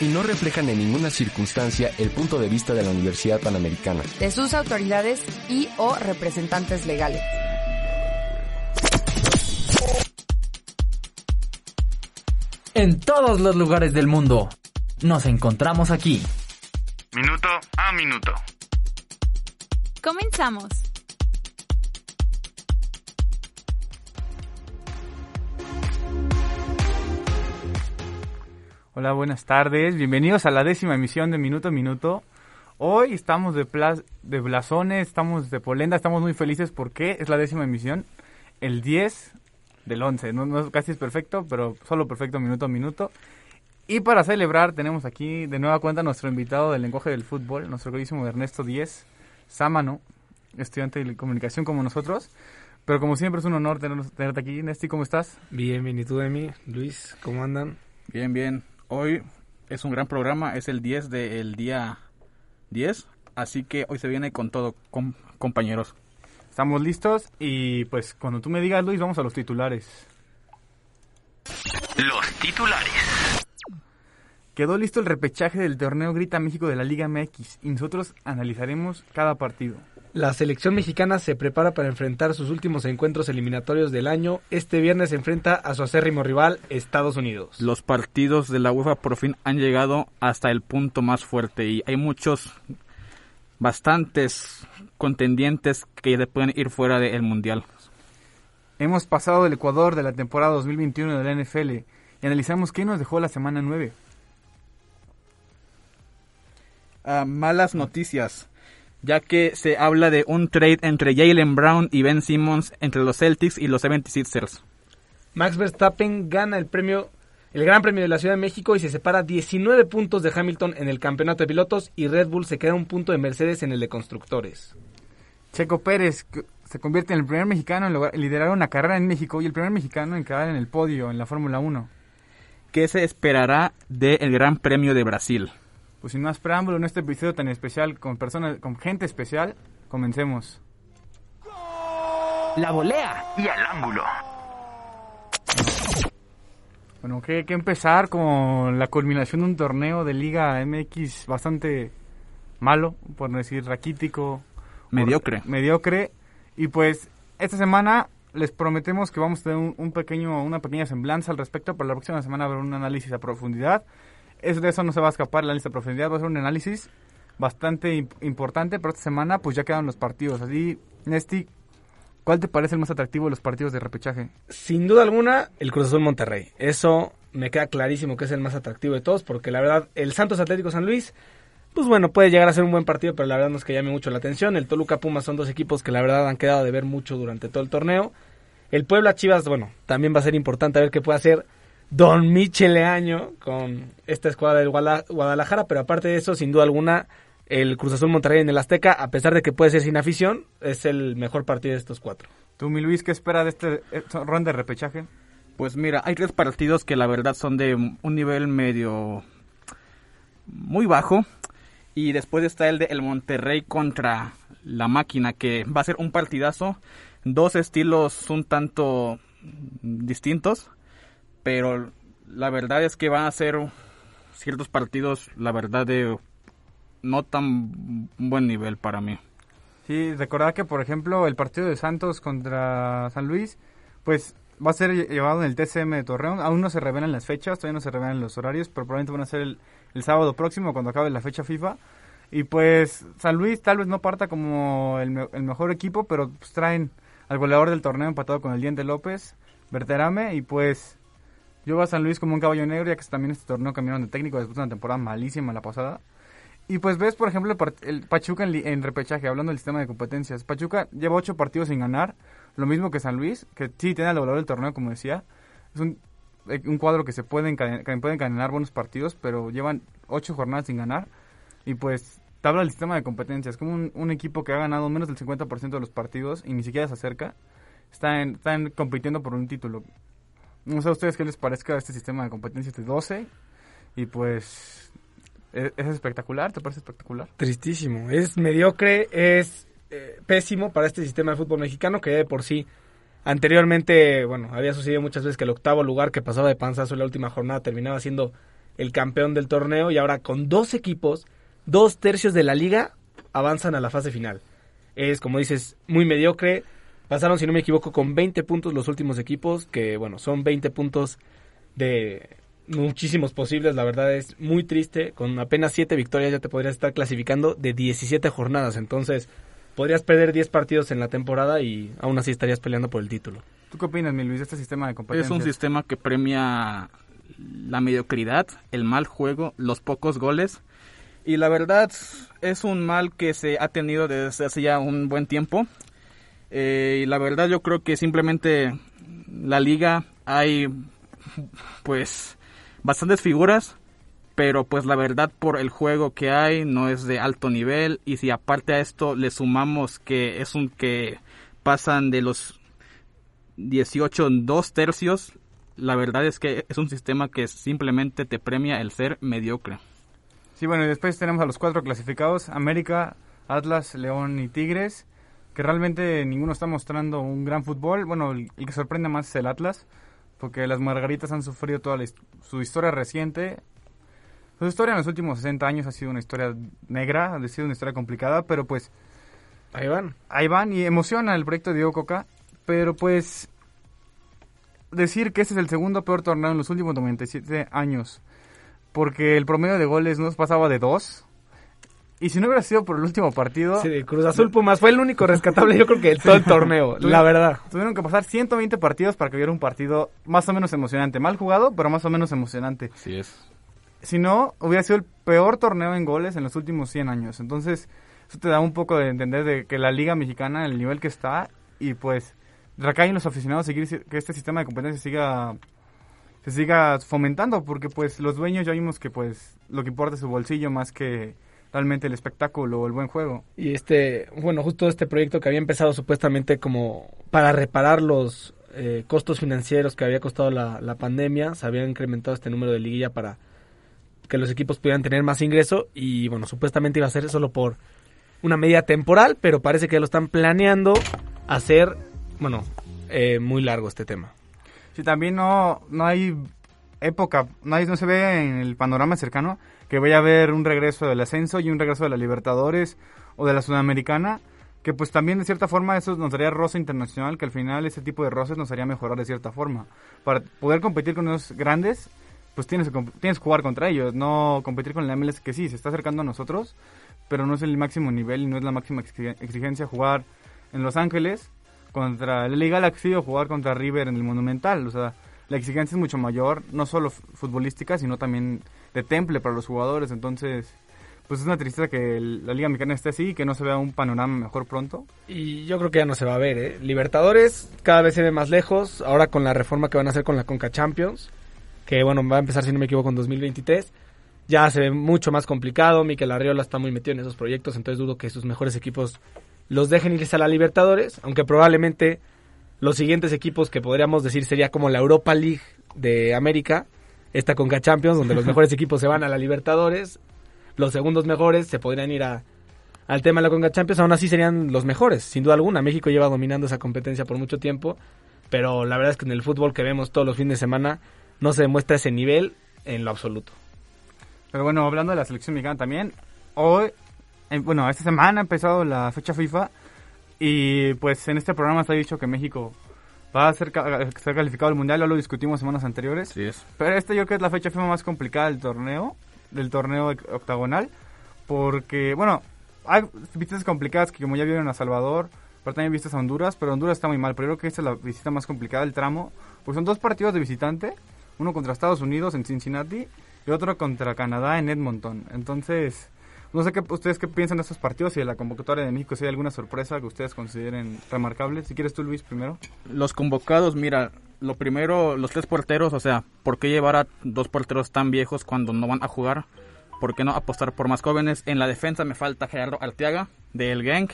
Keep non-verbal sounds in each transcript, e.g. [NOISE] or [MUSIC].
Y no reflejan en ninguna circunstancia el punto de vista de la Universidad Panamericana. De sus autoridades y o representantes legales. En todos los lugares del mundo. Nos encontramos aquí. Minuto a minuto. Comenzamos. Hola, buenas tardes. Bienvenidos a la décima emisión de Minuto a Minuto. Hoy estamos de, pla de blasones, estamos de polenda, estamos muy felices porque es la décima emisión, el 10 del 11. No, no casi es perfecto, pero solo perfecto minuto a minuto. Y para celebrar tenemos aquí de nueva cuenta nuestro invitado del lenguaje del fútbol, nuestro queridísimo Ernesto Díez, Sámano, estudiante de comunicación como nosotros. Pero como siempre es un honor tenerte aquí. Nesti, ¿cómo estás? Bien, bien. ¿Y tú, Emi? Luis, ¿cómo andan? Bien, bien. Hoy es un gran programa, es el 10 del día 10, así que hoy se viene con todo, compañeros. Estamos listos y pues cuando tú me digas, Luis, vamos a los titulares. Los titulares. Quedó listo el repechaje del torneo Grita México de la Liga MX y nosotros analizaremos cada partido. La selección mexicana se prepara para enfrentar sus últimos encuentros eliminatorios del año. Este viernes se enfrenta a su acérrimo rival, Estados Unidos. Los partidos de la UEFA por fin han llegado hasta el punto más fuerte y hay muchos, bastantes contendientes que pueden ir fuera del Mundial. Hemos pasado el Ecuador de la temporada 2021 de la NFL y analizamos qué nos dejó la semana 9. Uh, malas noticias ya que se habla de un trade entre Jalen Brown y Ben Simmons entre los Celtics y los 76ers. Max Verstappen gana el premio el Gran Premio de la Ciudad de México y se separa 19 puntos de Hamilton en el campeonato de pilotos y Red Bull se queda un punto de Mercedes en el de constructores. Checo Pérez se convierte en el primer mexicano en liderar una carrera en México y el primer mexicano en quedar en el podio en la Fórmula 1. ¿Qué se esperará del Gran Premio de Brasil? Pues sin más preámbulo en este episodio tan especial con personas, con gente especial, comencemos. La volea y al ángulo. Bueno, que, que empezar con la culminación de un torneo de Liga MX bastante malo, por no decir raquítico. Mediocre. mediocre. Y pues esta semana les prometemos que vamos a tener un, un, pequeño, una pequeña semblanza al respecto, para la próxima semana habrá un análisis a profundidad eso de eso no se va a escapar la lista de profundidad, va a ser un análisis bastante imp importante, pero esta semana pues ya quedan los partidos. Así, Nesti, ¿cuál te parece el más atractivo de los partidos de repechaje? Sin duda alguna, el Cruz Azul Monterrey. Eso me queda clarísimo que es el más atractivo de todos, porque la verdad, el Santos Atlético San Luis, pues bueno, puede llegar a ser un buen partido, pero la verdad no es que llame mucho la atención. El Toluca Pumas son dos equipos que la verdad han quedado de ver mucho durante todo el torneo. El Puebla Chivas, bueno, también va a ser importante a ver qué puede hacer Don Micheleaño con esta escuadra del Guadalajara, pero aparte de eso, sin duda alguna, el Cruz Azul Monterrey en el Azteca, a pesar de que puede ser sin afición, es el mejor partido de estos cuatro. ¿Tú, mi Luis, qué espera de este ronda de repechaje? Pues mira, hay tres partidos que la verdad son de un nivel medio muy bajo. Y después está el de el Monterrey contra la máquina, que va a ser un partidazo. Dos estilos un tanto distintos pero la verdad es que van a ser ciertos partidos, la verdad, de no tan buen nivel para mí. Sí, recordar que, por ejemplo, el partido de Santos contra San Luis, pues va a ser llevado en el TCM de Torreón. Aún no se revelan las fechas, todavía no se revelan los horarios, pero probablemente van a ser el, el sábado próximo, cuando acabe la fecha FIFA. Y pues San Luis tal vez no parta como el, el mejor equipo, pero pues traen al goleador del torneo empatado con el Diente López, Berterame, y pues yo voy a San Luis como un caballo negro, ya que también este torneo cambiaron de técnico después de una temporada malísima la pasada. Y pues ves, por ejemplo, el Pachuca en, repechaje, hablando del sistema de competencias. Pachuca lleva ocho partidos sin ganar, lo mismo que San Luis, que sí tiene al valor del torneo, como decía. Es un, eh, un cuadro que se puede encadenar, pueden encadenar buenos partidos, pero llevan ocho jornadas sin ganar. Y pues tabla del sistema de competencias. Como un, un equipo que ha ganado menos del 50% de los partidos y ni siquiera se acerca, están, están compitiendo por un título. No sé a ustedes qué les parezca este sistema de competencias de 12. Y pues es, es espectacular, ¿te parece espectacular? Tristísimo. Es mediocre, es eh, pésimo para este sistema de fútbol mexicano que de por sí anteriormente, bueno, había sucedido muchas veces que el octavo lugar que pasaba de panzazo en la última jornada terminaba siendo el campeón del torneo y ahora con dos equipos, dos tercios de la liga avanzan a la fase final. Es, como dices, muy mediocre. Pasaron, si no me equivoco, con 20 puntos los últimos equipos, que bueno, son 20 puntos de muchísimos posibles, la verdad es muy triste. Con apenas 7 victorias ya te podrías estar clasificando de 17 jornadas, entonces podrías perder 10 partidos en la temporada y aún así estarías peleando por el título. ¿Tú qué opinas, mi Luis, de este sistema de competencias? Es un sistema que premia la mediocridad, el mal juego, los pocos goles. Y la verdad es un mal que se ha tenido desde hace ya un buen tiempo. Eh, y la verdad yo creo que simplemente la liga hay pues bastantes figuras, pero pues la verdad por el juego que hay no es de alto nivel y si aparte a esto le sumamos que es un que pasan de los 18 en dos tercios, la verdad es que es un sistema que simplemente te premia el ser mediocre. Sí, bueno, y después tenemos a los cuatro clasificados, América, Atlas, León y Tigres, que realmente ninguno está mostrando un gran fútbol. Bueno, el, el que sorprende más es el Atlas, porque las Margaritas han sufrido toda la su historia reciente. Su historia en los últimos 60 años ha sido una historia negra, ha sido una historia complicada, pero pues Ahí van. ahí van y emociona el proyecto de Diego Coca, pero pues decir que este es el segundo peor torneo en los últimos 97 años, porque el promedio de goles no pasaba de dos. Y si no hubiera sido por el último partido, Sí, de Cruz Azul Pumas fue el único rescatable, yo creo que de todo el torneo, la verdad. tuvieron que pasar 120 partidos para que hubiera un partido más o menos emocionante. Mal jugado, pero más o menos emocionante. Así es. Si no, hubiera sido el peor torneo en goles en los últimos 100 años. Entonces, eso te da un poco de entender de que la Liga Mexicana, el nivel que está, y pues recaen los aficionados seguir que este sistema de competencia siga se siga fomentando porque pues los dueños ya vimos que pues lo que importa es su bolsillo más que realmente el espectáculo o el buen juego. Y este, bueno, justo este proyecto que había empezado supuestamente como para reparar los eh, costos financieros que había costado la, la pandemia, se había incrementado este número de liguilla para que los equipos pudieran tener más ingreso y bueno, supuestamente iba a ser solo por una medida temporal, pero parece que ya lo están planeando hacer, bueno, eh, muy largo este tema. Sí, también no, no hay época, hay- no se ve en el panorama cercano que vaya a haber un regreso del ascenso y un regreso de la Libertadores o de la Sudamericana, que pues también de cierta forma eso nos daría roce internacional, que al final ese tipo de roces nos haría mejorar de cierta forma. Para poder competir con los grandes, pues tienes que, tienes que jugar contra ellos, no competir con la MLS que sí, se está acercando a nosotros, pero no es el máximo nivel y no es la máxima exige- exigencia jugar en Los Ángeles contra el LA Galaxy o jugar contra River en el Monumental. O sea, la exigencia es mucho mayor, no solo futbolística, sino también de temple para los jugadores. Entonces, pues es una tristeza que la Liga Mexicana esté así y que no se vea un panorama mejor pronto. Y yo creo que ya no se va a ver, ¿eh? Libertadores cada vez se ve más lejos, ahora con la reforma que van a hacer con la Conca Champions, que bueno, va a empezar si no me equivoco en 2023, ya se ve mucho más complicado, Miquel Arriola está muy metido en esos proyectos, entonces dudo que sus mejores equipos los dejen irse a la Libertadores, aunque probablemente los siguientes equipos que podríamos decir sería como la Europa League de América, esta Conca Champions, donde los [LAUGHS] mejores equipos se van a la Libertadores, los segundos mejores se podrían ir a, al tema de la Conca Champions, aún así serían los mejores, sin duda alguna. México lleva dominando esa competencia por mucho tiempo, pero la verdad es que en el fútbol que vemos todos los fines de semana no se demuestra ese nivel en lo absoluto. Pero bueno, hablando de la selección mexicana también, hoy, eh, bueno, esta semana ha empezado la fecha FIFA y pues en este programa se ha dicho que México va a ser, ser calificado al Mundial, ya lo discutimos semanas anteriores. Así es. Pero este yo creo que es la fecha más complicada del torneo, del torneo oc- octagonal, porque, bueno, hay visitas complicadas que como ya vieron a Salvador, pero también vistas a Honduras, pero Honduras está muy mal, pero yo creo que esta es la visita más complicada del tramo, pues son dos partidos de visitante, uno contra Estados Unidos en Cincinnati y otro contra Canadá en Edmonton. Entonces, no sé qué ustedes qué piensan de estos partidos y de la convocatoria de México, si hay alguna sorpresa que ustedes consideren remarcable. Si quieres tú, Luis, primero. Los convocados, mira, lo primero, los tres porteros, o sea, ¿por qué llevar a dos porteros tan viejos cuando no van a jugar? ¿por qué no apostar por más jóvenes? En la defensa me falta Gerardo Arteaga del Genk.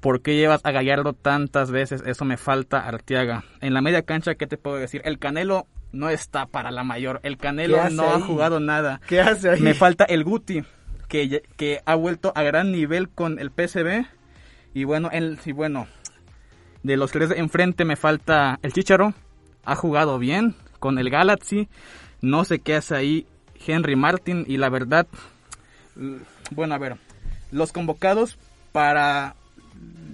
¿Por qué llevas a Gallardo tantas veces? Eso me falta Arteaga. En la media cancha, ¿qué te puedo decir? El Canelo no está para la mayor. El Canelo ¿Qué hace no ha jugado nada. ¿Qué hace ahí? Me falta el Guti, que, ha vuelto a gran nivel con el PSV. Y bueno, el, y bueno, de los tres enfrente me falta el Chicharo. Ha jugado bien con el Galaxy. No sé qué hace ahí Henry Martin. Y la verdad, bueno, a ver, los convocados para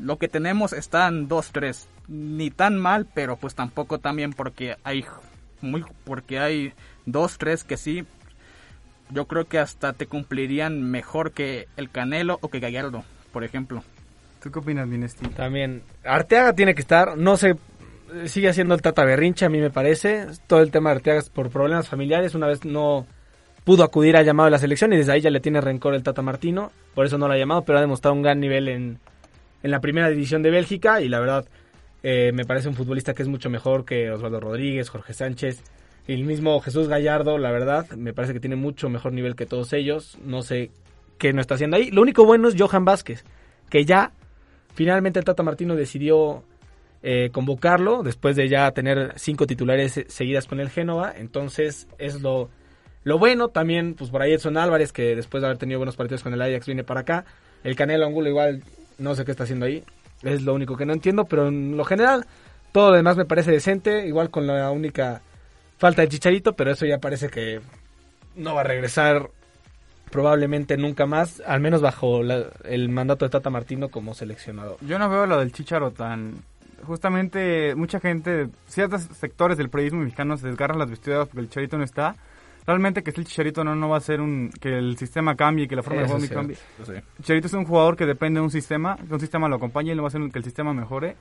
lo que tenemos están 2-3. Ni tan mal, pero pues tampoco tan bien porque hay muy porque hay dos, tres que sí. Yo creo que hasta te cumplirían mejor que el Canelo o que Gallardo, por ejemplo. ¿Tú qué opinas, Minesti? También. Arteaga tiene que estar. No sé. Sigue siendo el Tata Berrinche, a mí me parece. Todo el tema de Arteaga es por problemas familiares. Una vez no pudo acudir al llamado de la selección y desde ahí ya le tiene rencor el Tata Martino. Por eso no lo ha llamado, pero ha demostrado un gran nivel en, en la primera división de Bélgica. Y la verdad, eh, me parece un futbolista que es mucho mejor que Osvaldo Rodríguez, Jorge Sánchez. El mismo Jesús Gallardo, la verdad, me parece que tiene mucho mejor nivel que todos ellos. No sé qué no está haciendo ahí. Lo único bueno es Johan Vázquez, que ya finalmente el Tata Martino decidió eh, convocarlo después de ya tener cinco titulares seguidas con el Génova. Entonces es lo, lo bueno. También, pues por ahí Edson Álvarez, que después de haber tenido buenos partidos con el Ajax, viene para acá. El Canelo Angulo igual, no sé qué está haciendo ahí. Es lo único que no entiendo, pero en lo general, todo lo demás me parece decente. Igual con la única falta de Chicharito, pero eso ya parece que no va a regresar probablemente nunca más, al menos bajo la- el mandato de Tata Martino como seleccionador. Yo no veo lo del Chicharo tan... Justamente mucha gente, ciertos sectores del periodismo mexicano se desgarran las vestiduras porque el Chicharito no está. Realmente que esté el Chicharito no, no va a hacer un, que el sistema cambie, que la forma de Eso juego es cambie. cierto. Chicharito es un jugador que depende de un sistema, que un sistema lo acompañe y no va a hacer que el sistema mejore.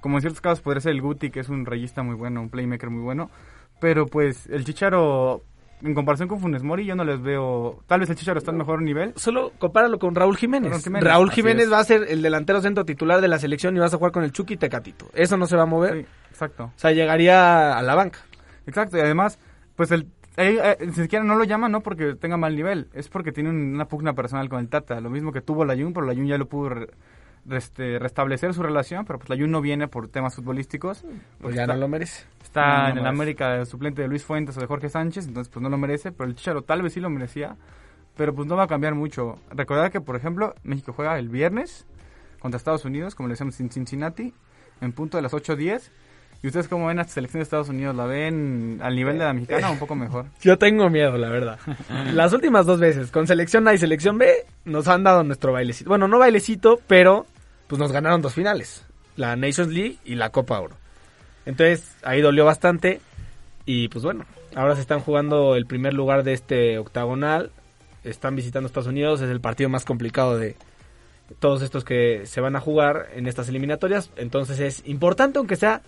Como en ciertos casos podría ser el Guti, que es un rayista muy bueno, un playmaker muy bueno. Pero pues el Chicharo, en comparación con Funes Mori, yo no les veo... Tal vez el Chicharo está en mejor nivel. Solo compáralo con Raúl Jiménez. Raúl Jiménez, Raúl va a ser el delantero centro titular de la selección y vas a jugar con el Chucky Tecatito. Eso no se va a mover. Sí, exacto. O sea, llegaría a la banca. Exacto, y además, pues el... eh, eh, ni siquiera no lo llama no porque tenga mal nivel, es porque tiene un- una pugna personal con el Tata, lo mismo que tuvo la Jun, pero la Jun ya lo pudo re- este, restablecer su relación, pero pues la Jun no viene por temas futbolísticos, Pues porque ya está, no lo merece. está No, no en el. América de suplente de Luis Fuentes o de Jorge Sánchez, entonces pues no lo merece, pero el Chicharo tal vez sí lo merecía, pero pues no va a cambiar mucho. Recordar que, por ejemplo, México juega el viernes contra Estados Unidos, como le decíamos en Cincinnati, en punto de las 8.10. ¿Y ustedes cómo ven a esta selección de Estados Unidos? ¿La ven al nivel de la mexicana o un poco mejor? [LAUGHS] Yo tengo miedo, la verdad. Las últimas dos veces, con selección A y selección B, nos han dado nuestro bailecito. Bueno, no bailecito, pero pues nos ganaron dos finales. La Nations League y la Copa Oro. Entonces, ahí dolió bastante. Y pues bueno, ahora se están jugando el primer lugar de este octagonal. Están visitando Estados Unidos. Es el partido más complicado de todos estos que se van a jugar en estas eliminatorias. Entonces es importante, aunque sea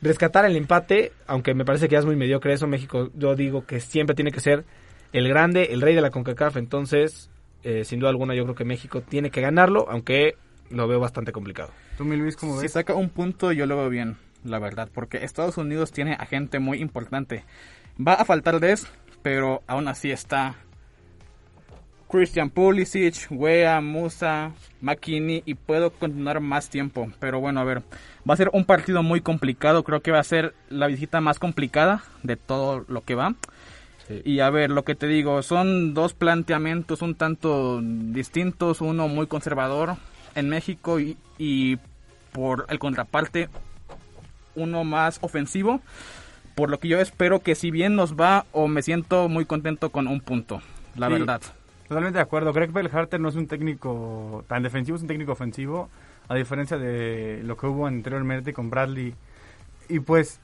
rescatar el empate, aunque me parece que ya es muy mediocre eso. México, yo digo que siempre tiene que ser el grande, el rey de la CONCACAF. Entonces, eh, sin duda alguna, yo creo que México tiene que ganarlo, aunque lo veo bastante complicado. ¿Tú, mi Luis, cómo Si ves? saca un punto, yo lo veo bien, la verdad, porque Estados Unidos tiene a gente muy importante. Va a faltar Des, pero aún así está Christian Pulisic, Wea, Musa, McKinney y puedo continuar más tiempo. Pero bueno, a ver, va a ser un partido muy complicado. Creo que va a ser la visita más complicada de todo lo que va. Y a ver, lo que te digo, son dos planteamientos un tanto distintos, uno muy conservador en México y, y por el contraparte uno más ofensivo. Por lo que yo espero que si bien nos va o me siento muy contento con un punto, la Sí. verdad. Totalmente de acuerdo. Greg Berhalter no es un técnico tan defensivo, es un técnico ofensivo, a diferencia de lo que hubo anteriormente con Bradley. Y pues,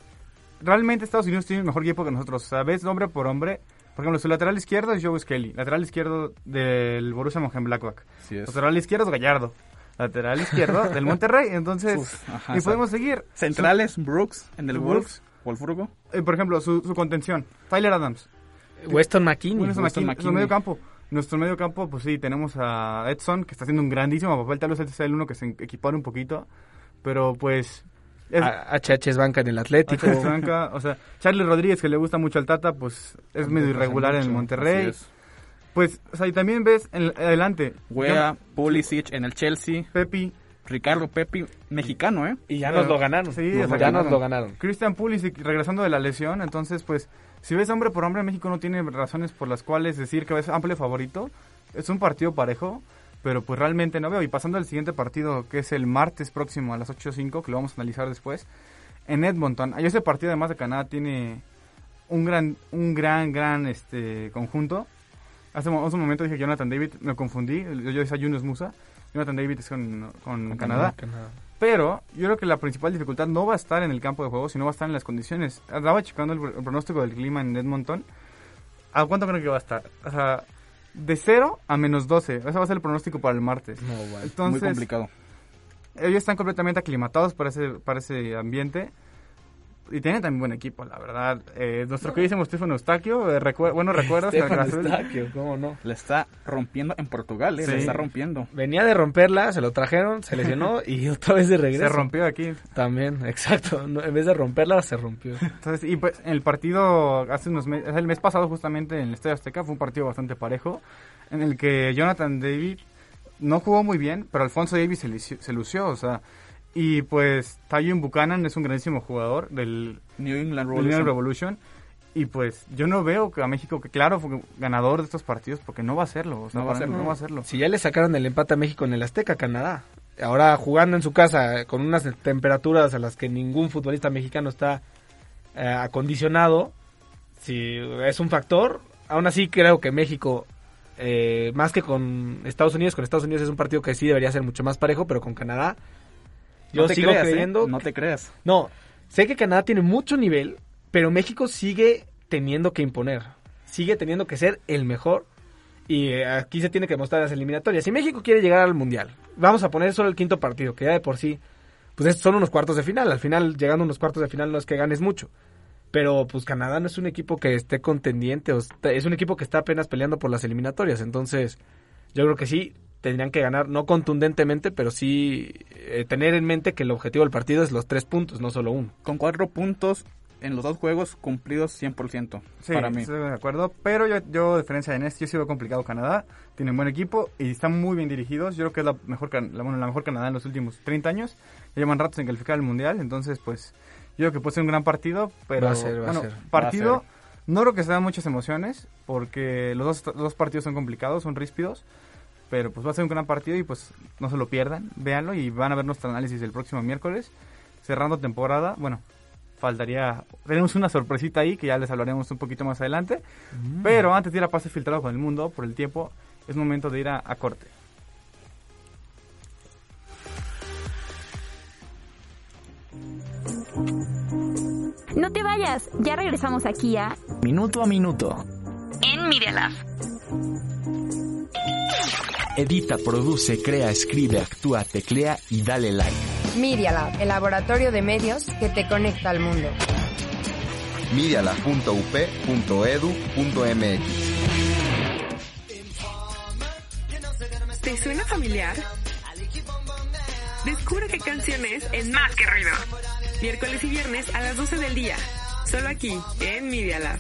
realmente Estados Unidos tiene el mejor equipo que nosotros. ¿Sabes? Hombre por hombre. Por ejemplo, su lateral izquierdo es Joe Skelly. Lateral izquierdo del Borussia Mönchengladbach. Así es. Lateral izquierdo es Gallardo. Lateral izquierdo del Monterrey. Entonces, Uf, ajá, y podemos seguir. Centrales, Brooks en el Brooks. Wolves, Wolfsburgo. Eh, por ejemplo, su, su contención. Tyler Adams. Weston McKinney. Weston Nuestro McKinney. medio campo. Nuestro medio campo, pues sí, tenemos a Edson, que está haciendo un grandísimo papel. Tal vez este sea el uno que se equipara un poquito. Pero pues. Es, A- HH es banca en el Atlético. H. Franca, o sea, Charlie Rodríguez, que le gusta mucho al Tata, pues es medio irregular en el Así Monterrey. Es. Pues, o sea, y también ves en, adelante. Wea, Pulisic en el Chelsea, Pepi, Ricardo Pepi, mexicano, ¿eh? Y ya Pero- nos lo ganaron. sí, Nos- ya ganaron. nos lo ganaron. Christian Pulisic regresando de la lesión, entonces pues si ves hombre por hombre México no tiene razones por las cuales decir que es amplio favorito. Es un partido parejo, pero pues realmente no veo. Y pasando al siguiente partido, que es el martes próximo a las 8.05, que lo vamos a analizar después, en Edmonton. Ahí ese partido además de Canadá tiene un gran, un gran, gran este conjunto. Hace, un momento dije Jonathan David, me confundí, yo, yo decía Yunus Musa. Jonathan David es con, con Canadá. Pero yo creo que la principal dificultad no va a estar en el campo de juego, sino va a estar en las condiciones. Andaba checando el, el pronóstico del clima en Edmonton. ¿A cuánto creo que va a estar? O sea, de 0 a menos 12. Ese va a ser el pronóstico para el martes. No, bueno. Entonces, Muy complicado. ellos están completamente aclimatados para ese, para ese ambiente. Y tienen también buen equipo, la verdad. Eh, nuestro queridísimo Stefano Eustaquio, eh, recuer- buenos [LAUGHS] recuerdos. en el Stefan Cruz Azul. Eustaquio, ¿cómo no? Le está rompiendo en Portugal, ¿eh? Sí. Le está rompiendo. Venía de romperla, se lo trajeron, se lesionó [LAUGHS] y otra vez de regreso. Se rompió aquí. También, [LAUGHS] exacto. No, en vez de romperla, se rompió. Entonces, y pues el partido hace unos meses, el mes pasado justamente en el Estadio Azteca fue un partido bastante parejo, en el que Jonathan David no jugó muy bien, pero Alfonso Davis se lució, o sea, y pues Tywin Buchanan es un grandísimo jugador del, New England New Revolution. Revolution, y pues yo no veo que a México, que claro, fue ganador de estos partidos, porque no va a serlo, o sea, No va a no va serlo. Si ya le sacaron el empate a México en el Azteca, Canadá. Ahora jugando en su casa con unas temperaturas a las que ningún futbolista mexicano está eh, acondicionado, si es un factor, aún así creo que México, eh, más que con Estados Unidos, con Estados Unidos es un partido que sí debería ser mucho más parejo, pero con Canadá, yo No te sigo creas, ¿eh? creyendo No te creas. No, sé que Canadá tiene mucho nivel, pero México sigue teniendo que imponer. Sigue teniendo que ser el mejor. Y eh, aquí se tiene que mostrar las eliminatorias. Si México quiere llegar al Mundial, vamos a poner solo el quinto partido, que ya de por sí, pues es- son unos cuartos de final. Al final, llegando a unos cuartos de final no es que ganes mucho. Pero pues Canadá no es un equipo que esté contendiente, o está- es un equipo que está apenas peleando por las eliminatorias. Entonces, yo creo que sí, tendrían que ganar, no contundentemente, pero sí eh, tener en mente que el objetivo del partido es los tres puntos, no solo uno. Con cuatro puntos en los dos juegos cumplidos 100% Sí, para mí. estoy de acuerdo. Pero yo, yo, a diferencia de Nest, yo sí veo complicado Canadá. Tienen buen equipo y están muy bien dirigidos. Yo creo que es la mejor, can- la, bueno, la mejor Canadá en los últimos 30 años. Ya llevan ratos en calificar al Mundial. Entonces, pues, yo creo que puede ser un gran partido. Pero, Va a ser, va a bueno, ser. partido, Va a ser. no creo que se den muchas emociones. Porque los dos, los dos partidos son complicados, son ríspidos. Pero pues va a ser un gran partido y pues no se lo pierdan. Véanlo y van a ver nuestro análisis el próximo miércoles. Cerrando temporada. Bueno, faltaría. Tenemos una sorpresita ahí que ya les hablaremos un poquito más adelante. Pero antes de ir a pase filtrado con el mundo, por el tiempo, es momento de ir a, a corte. No te vayas, ya regresamos aquí a Minuto a minuto. En Media Lab. Edita, produce, crea, escribe, actúa, teclea y dale like. Media Lab, el laboratorio de medios que te conecta al mundo. medialab.up.edu.mx ¿Te suena familiar? Descubre qué canciones en Más que Ruido. Miércoles y viernes a las 12 del día. Solo aquí, en Media Lab.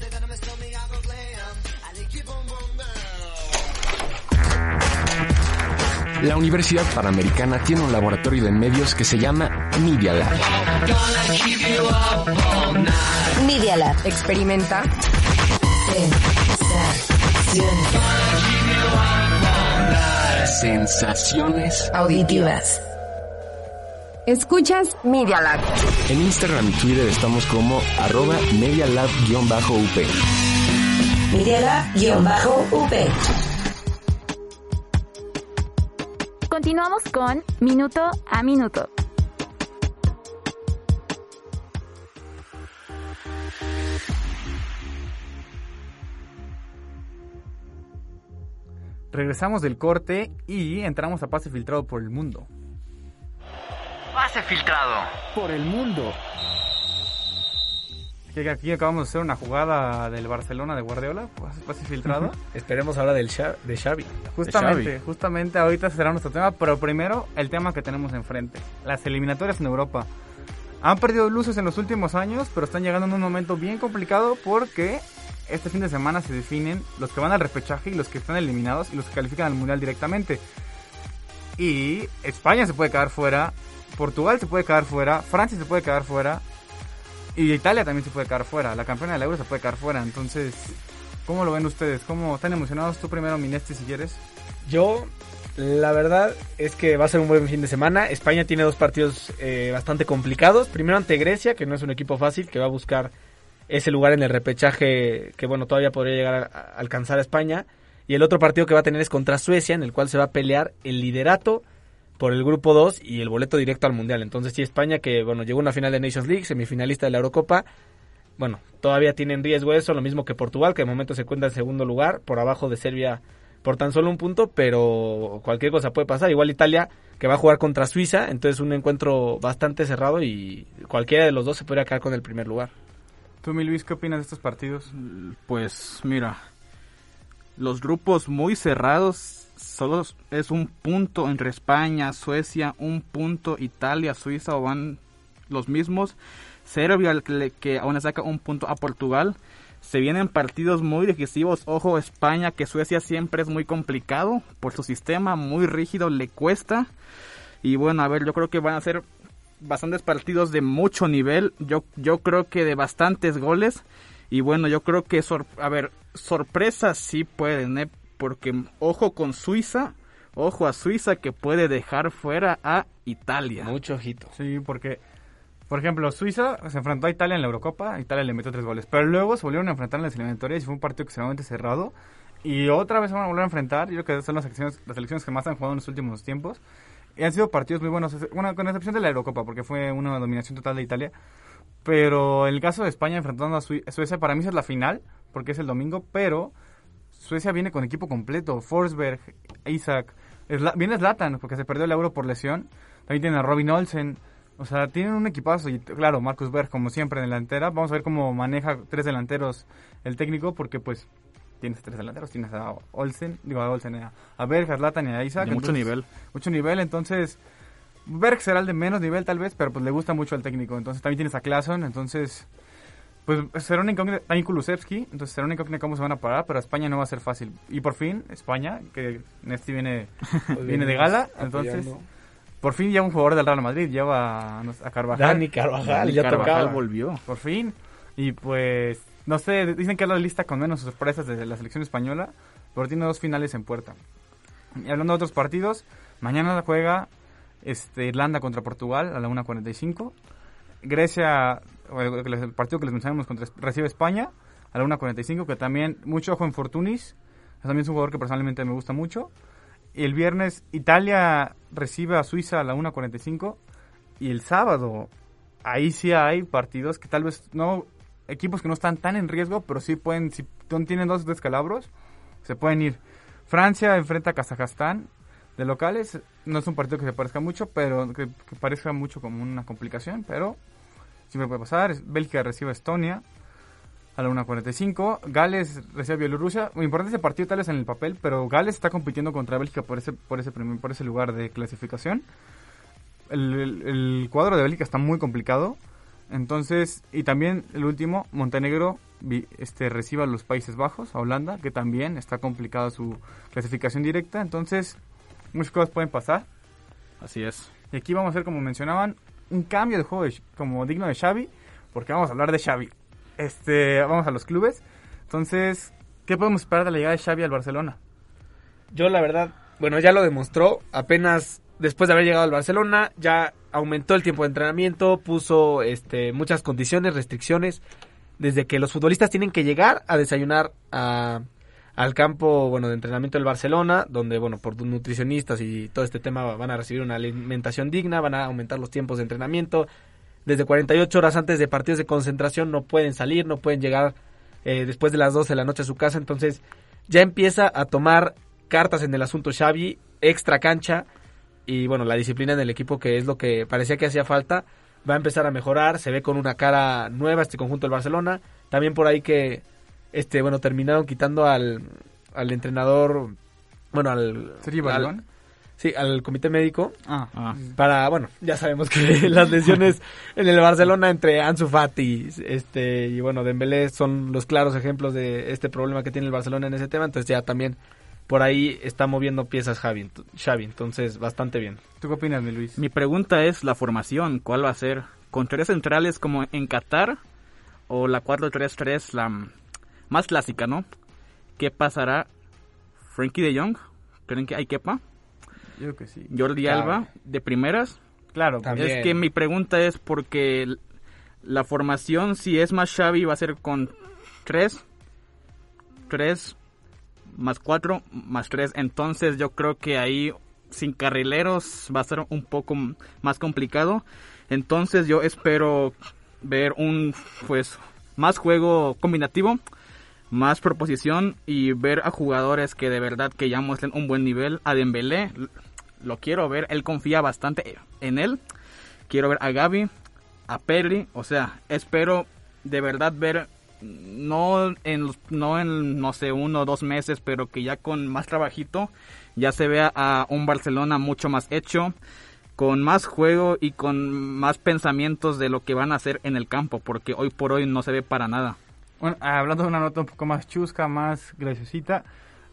La Universidad Panamericana tiene un laboratorio de medios que se llama Media Lab. Media Lab. Experimenta. Sensaciones Auditivas. Escuchas Media Lab. En Instagram y Twitter estamos como arroba medialab-up. Media Lab-UP. Continuamos con Minuto a Minuto. Regresamos del corte y entramos a pase filtrado por el mundo. Pase filtrado. Por el mundo. Aquí, aquí acabamos de hacer una jugada del Barcelona de Guardiola, pase, pase filtrado. Esperemos ahora del de Xavi. Justamente, justamente ahorita será nuestro tema, pero primero el tema que tenemos enfrente, las eliminatorias en Europa. Han perdido luces en los últimos años, pero están llegando en un momento bien complicado porque este fin de semana se definen los que van al repechaje y los que están eliminados y los que califican al mundial directamente. Y España se puede quedar fuera, Portugal se puede quedar fuera, Francia se puede quedar fuera y Italia también se puede quedar fuera. La campeona del Euro se puede quedar fuera. Entonces, ¿cómo lo ven ustedes? ¿Cómo están emocionados? Tú primero, Minesti, si quieres. Yo, la verdad es que va a ser un buen fin de semana. España tiene dos partidos eh, bastante complicados. Primero ante Grecia, que no es un equipo fácil, que va a buscar ese lugar en el repechaje que, bueno, todavía podría llegar a, alcanzar a España. Y el otro partido que va a tener es contra Suecia, en el cual se va a pelear el liderato por el grupo 2 y el boleto directo al Mundial. Entonces, sí, España, que bueno, llegó a una final de Nations League, semifinalista de la Eurocopa, bueno, todavía tiene en riesgo eso, lo mismo que Portugal, que de momento se cuenta en segundo lugar, por abajo de Serbia por tan solo un punto, pero cualquier cosa puede pasar. Igual Italia, que va a jugar contra Suiza, entonces un encuentro bastante cerrado y cualquiera de los dos se podría quedar con el primer lugar. Tú, mi Luis, ¿qué opinas de estos partidos? Pues mira, los grupos muy cerrados, solo es un punto entre España, Suecia, un punto Italia, Suiza o van los mismos. Serbia que, aún le saca un punto a Portugal. Se vienen partidos muy decisivos. Ojo, España, que Suecia siempre es muy complicado por su sistema, muy rígido, le cuesta. Y bueno, a ver, yo creo que van a ser bastantes partidos de mucho nivel. Yo, yo creo que de bastantes goles. Y bueno, yo creo que, sor a ver, sorpresas sí pueden, ¿eh? Porque ojo con Suiza. Ojo a Suiza que puede dejar fuera a Italia. Mucho ojito. Sí, porque por ejemplo, Suiza se enfrentó a Italia en la Eurocopa, Italia le metió tres goles, pero luego se volvieron a enfrentar en las eliminatorias y fue un partido extremadamente cerrado. Y otra vez se van a volver a enfrentar, yo creo que son las selecciones, las selecciones que más han jugado en los últimos tiempos. Y han sido partidos muy buenos, bueno, con excepción de la Eurocopa, porque fue una dominación total de Italia. Pero el caso de España enfrentando a Suecia, para mí esa es la final, porque es el domingo, pero Suecia viene con equipo completo, Forsberg, Isaac, viene Zlatan, porque se perdió el Euro por lesión, también tiene a Robin Olsen, o sea, tienen un equipazo y claro, Marcus Berg como siempre en delantera. Vamos a ver cómo maneja tres delanteros el técnico porque pues tienes tres delanteros, tienes a Olsen, digo a Olsen, a, Berg, a Zlatan y a Isaac. mucho nivel. Mucho nivel, entonces Berg será el de menos nivel tal vez, pero pues le gusta mucho al técnico. Entonces también tienes a Klason, entonces pues será una incógnita, también Kulusevski, entonces será una incógnita cómo se van a parar, pero a España no va a ser fácil. Y por fin, España, que Nesti viene, [LAUGHS] viene de gala, entonces por fin ya un jugador del Real Madrid, lleva a Carvajal. Dani Carvajal, ya Carvajal volvió. Por fin. Y pues, no sé, dicen que es la lista con menos sorpresas de la selección española, pero tiene dos finales en puerta. Y hablando de otros partidos, mañana juega este, Irlanda contra Portugal a la 1.45. Grecia, el partido que les mencionamos contra recibe España a la 1.45, que también mucho ojo en Fortunis. También es un jugador que personalmente me gusta mucho. El viernes Italia recibe a Suiza a la 1.45 y el sábado ahí sí hay partidos que tal vez no, equipos que no están tan en riesgo, pero sí pueden, si tienen dos descalabros, se pueden ir. Francia enfrenta a Kazajstán de locales, no es un partido que se parezca mucho, pero que, que parezca mucho como una complicación, pero siempre puede pasar. Bélgica recibe a Estonia a la 1.45. Gales recibe a Bielorrusia. Muy importante ese partido tal vez en el papel, pero Gales está compitiendo contra Bélgica por ese, por ese, por ese lugar de clasificación. El, cuadro de Bélgica está muy complicado. Entonces, y también el último, Montenegro este, recibe a los Países Bajos, a Holanda, que también está complicada su clasificación directa. Entonces, muchas cosas pueden pasar. Así es. Y aquí vamos a hacer, como mencionaban, un cambio de juego como digno de Xavi, porque vamos a hablar de Xavi. Este, vamos a los clubes. Entonces, ¿qué podemos esperar de la llegada de Xavi al Barcelona? Yo la verdad, bueno, ya lo demostró, apenas después de haber llegado al Barcelona, ya aumentó el tiempo de entrenamiento, puso este muchas condiciones, restricciones, desde que los futbolistas tienen que llegar a desayunar al campo, bueno, de entrenamiento del Barcelona, donde, bueno, por nutricionistas y todo este tema van a recibir una alimentación digna, van a aumentar los tiempos de entrenamiento, desde 48 horas antes de partidos de concentración no pueden salir, no pueden llegar eh, después de las 12 de la noche a su casa, entonces ya empieza a tomar cartas en el asunto Xavi, extra cancha y bueno, la disciplina en el equipo que es lo que parecía que hacía falta, va a empezar a mejorar, se ve con una cara nueva este conjunto del Barcelona, también por ahí que este bueno, terminaron quitando al, al entrenador, bueno, al, al Sí, al comité médico. Ah, Ah. Para, bueno, ya sabemos que [LAUGHS] las lesiones en el Barcelona entre Ansu Fati este, y bueno, Dembélé son los claros ejemplos de este problema que tiene el Barcelona en ese tema. Entonces ya también por ahí está moviendo piezas Xavi, ent- Xavi entonces bastante bien. ¿tú qué opinas, mi Luis? Mi pregunta es la formación, ¿cuál va a ser? ¿Con tres centrales como en Qatar o la 4-3-3, la más clásica, ¿no? ¿Qué pasará? ¿Frankie de Jong? ¿Creen que hay quepa? Yo creo que sí. ¿Jordi Claro. Alba? ¿De primeras? Claro, También. Es que mi pregunta es porque la formación, si es más Xavi, va a ser con 3, 3, más 4, más 3. Entonces yo creo que ahí sin carrileros va a ser un poco más complicado. Entonces yo espero ver un, pues, más juego combinativo, más proposición y ver a jugadores que de verdad que ya muestren un buen nivel. A Dembélé lo quiero ver, él confía bastante en él. Quiero ver a Gaby, a Pedri, o sea, espero de verdad ver no en no en no sé uno o dos meses, pero que ya con más trabajito ya se vea a un Barcelona mucho más hecho, con más juego y con más pensamientos de lo que van a hacer en el campo, porque hoy por hoy no se ve para nada. Bueno, hablando de una nota un poco más chusca, más graciosita,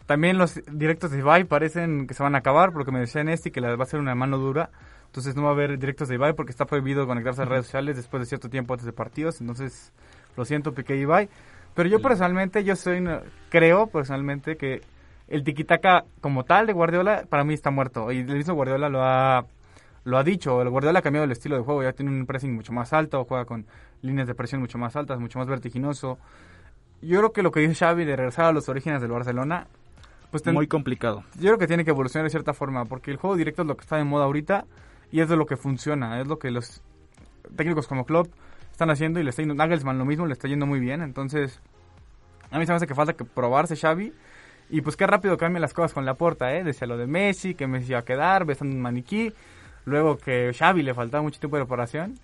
también los directos de Ibai parecen que se van a acabar, porque me decía Nesti que les va a ser una mano dura. Entonces no va a haber directos de Ibai porque está prohibido conectarse a redes sociales después de cierto tiempo antes de partidos. Entonces, lo siento, Piqué Ibai. Pero yo personalmente, yo soy, creo personalmente que el tiquitaca como tal de Guardiola para mí está muerto. Y el mismo Guardiola lo ha, lo ha dicho. El Guardiola ha cambiado el estilo de juego. Ya tiene un pressing mucho más alto, juega con líneas de presión mucho más altas, mucho más vertiginoso. Yo creo que lo que dice Xavi de regresar a los orígenes del Barcelona, pues ten- Muy complicado. yo creo que tiene que evolucionar de cierta forma, porque el juego directo es lo que está de moda ahorita y es de lo que funciona, es lo que los técnicos como Klopp están haciendo y le está yendo, Nagelsmann lo mismo, le está yendo muy bien, entonces a mí se me hace que falta que probarse Xavi y pues qué rápido cambian las cosas con la puerta, ¿eh? Decía lo de Messi, que Messi iba a quedar besando un maniquí, luego que Xavi le faltaba mucho tiempo de preparación.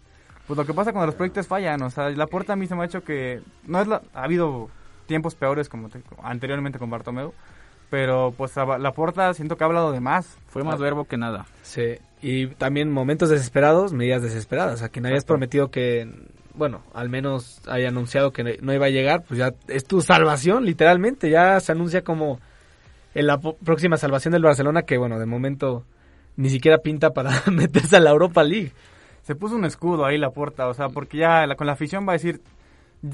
Pues lo que pasa cuando los proyectos fallan, o sea, la puerta a mí se me ha hecho que no es la, ha habido tiempos peores como te- anteriormente con Bartomeu, pero pues a la puerta siento que ha hablado de más. Fue más verbo que nada. Sí, y también momentos desesperados, medidas desesperadas. A quien habías prometido que, bueno, al menos haya anunciado que no iba a llegar, pues ya es tu salvación, literalmente. Ya se anuncia como en la próxima salvación del Barcelona, que bueno, de momento ni siquiera pinta para [LAUGHS] meterse a la Europa League. Se puso un escudo ahí la puerta, o sea, porque ya la- con la afición va a decir,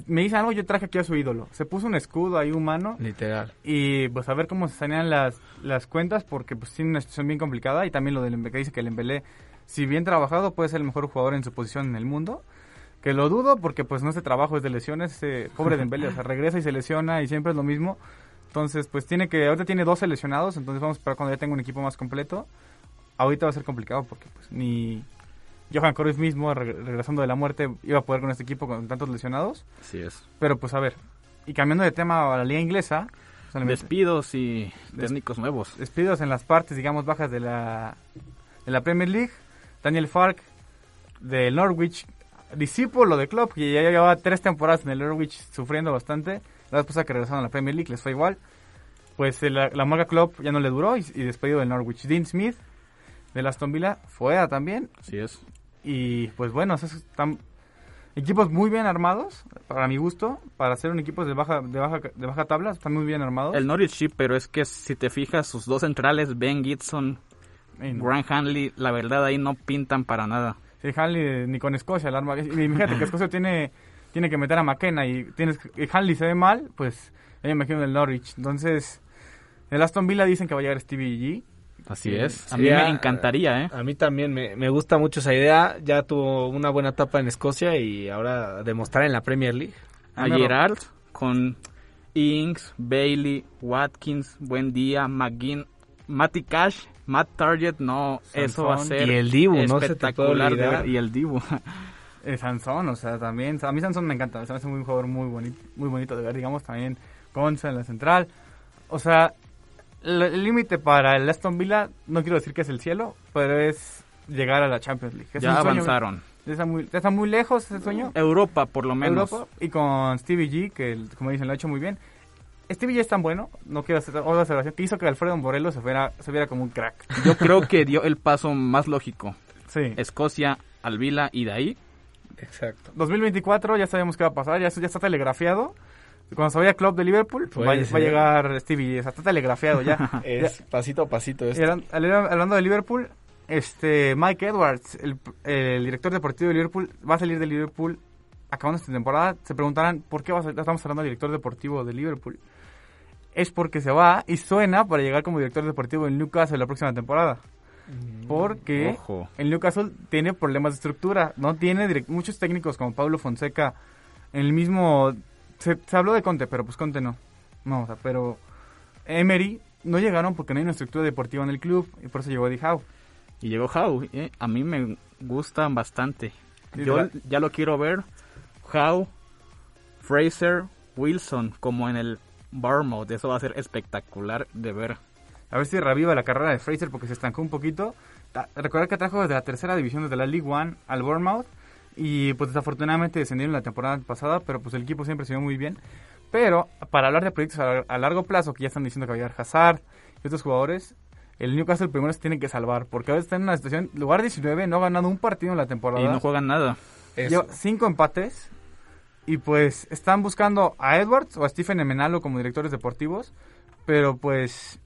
me dice algo, yo traje aquí a su ídolo. Se puso un escudo ahí humano Literal. y pues a ver cómo se sanean las, las cuentas porque pues tiene una situación bien complicada y también lo del que dice que el Embelé, si bien trabajado, puede ser el mejor jugador en su posición en el mundo. Que lo dudo porque pues no este trabajo es de lesiones, ese pobre Dembélé, o sea, [LAUGHS] regresa y se lesiona y siempre es lo mismo. Entonces, pues tiene que, ahorita tiene 12 lesionados, entonces vamos a esperar cuando ya tenga un equipo más completo. Ahorita va a ser complicado porque pues ni Johan Cruyff mismo, reg- regresando de la muerte, iba a poder con este equipo con tantos lesionados. Así es. Pero pues a ver, y cambiando de tema a la liga inglesa, Despidos y técnicos nuevos. despidos en las partes, digamos, bajas de la, de la Premier League. Daniel Fark del Norwich, discípulo de Klopp, que ya llevaba tres temporadas en el Norwich sufriendo bastante. La vez pasada que regresaron a la Premier League les fue igual. Pues eh, la, la marca Klopp ya no le duró y, y despedido del Norwich. Dean Smith del Aston Villa fuera también. Así es. Y pues bueno, están equipos muy bien armados, para mi gusto, para ser un equipo de baja, de baja, de baja tabla, están muy bien armados. El Norwich sí, pero es que si te fijas, sus dos centrales, Ben Gibson, Y no. Grant Hanley, la verdad ahí no pintan para nada. Sí, Hanley ni con Escocia el arma. Imagínate que Escocia tiene, tiene que meter a McKenna y tienes y Hanley se ve mal, pues ya me imagino el Norwich. Entonces, el Aston Villa dicen que va a llegar Stevie G. Así Sí. es. A mí me encantaría, ¿eh? A mí también me, me gusta mucho esa idea. Ya tuvo una buena etapa en Escocia y ahora demostrar en la Premier League. A. Gerard con Ings, Bailey, Watkins, Buendía, McGinn, Matty Cash, Matt Target, no, eso va a ser Y el Dibu, no se te puede espectacular ver, y el Dibu. [LAUGHS] Eh, Sansón, o sea, también. A mí Sansón me encanta. Se me hace un jugador muy bonito, muy bonito de ver, digamos. También Conza en la central. O sea, el límite para el Aston Villa, no quiero decir que es el cielo, pero es llegar a la Champions League. Es ya avanzaron. Está muy, está muy lejos ese sueño. Europa, por lo menos. Europa y con Stevie G, que como dicen lo ha hecho muy bien. Stevie ya es tan bueno, no quiero hacer otra observación, que hizo que Alfredo Morelos se fuera, se viera como un crack. Yo creo que dio el paso más lógico. Sí. Escocia, Alvila y de ahí. Exacto. 2024 ya sabemos qué va a pasar, ya, ya está telegrafiado. Cuando se vaya Club de Liverpool, Puede va, va a llegar Stevie, está telegrafiado ya. [LAUGHS] Es pasito a pasito esto. hablan- hablan- hablando de Liverpool, este Mike Edwards, el, el director deportivo de Liverpool, va a salir de Liverpool acabando esta temporada. Se preguntarán por qué va a salir- estamos hablando del director deportivo de Liverpool. Es porque se va y suena para llegar como director deportivo en Newcastle la próxima temporada. Porque Ojo. el Newcastle tiene problemas de estructura. No tiene direct- muchos técnicos como Pablo Fonseca. En el mismo. Se, se habló de Conte, pero pues Conte no. No, o sea, pero. Emery no llegaron porque no hay una estructura deportiva en el club. Y por eso llegó Eddie Howe. Y llegó Howe. eh, A mí me gustan bastante. Yo la- ya lo quiero ver. Howe, Fraser, Wilson, como en el Bournemouth. Eso va a ser espectacular de ver. A ver si reviva la carrera de Fraser porque se estancó un poquito. Recordar que trajo desde la tercera división, desde la League One al Bournemouth. Y pues desafortunadamente descendieron la temporada pasada, pero pues el equipo siempre se vio muy bien. Pero para hablar de proyectos a, a largo plazo, que ya están diciendo que va a llegar Hazard y otros jugadores, el Newcastle primero se tiene que salvar. Porque ahora está en una situación, lugar 19, no ha ganado un partido en la temporada. Y no juegan nada. Lleva cinco empates. Y pues están buscando a Edwards o a Stephen Emenalo como directores deportivos. Pero pues,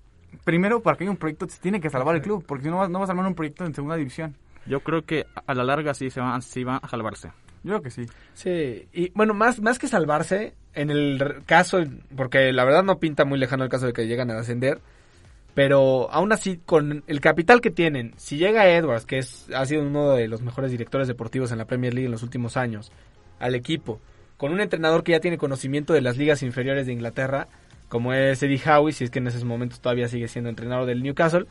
primero para que haya un proyecto se tiene que salvar el club. Porque si no, vas- no vas a armar un proyecto en segunda división. Yo creo que a la larga sí se van, sí van a salvarse. Yo creo que sí. Sí, y bueno, más, más que salvarse, en el caso, porque la verdad no pinta muy lejano el caso de que llegan a ascender, pero aún así, con el capital que tienen, si llega Edwards, que es, ha sido uno de los mejores directores deportivos en la Premier League en los últimos años, al equipo, con un entrenador que ya tiene conocimiento de las ligas inferiores de Inglaterra, como es Eddie Howe, si es que en esos momentos todavía sigue siendo entrenador del Newcastle,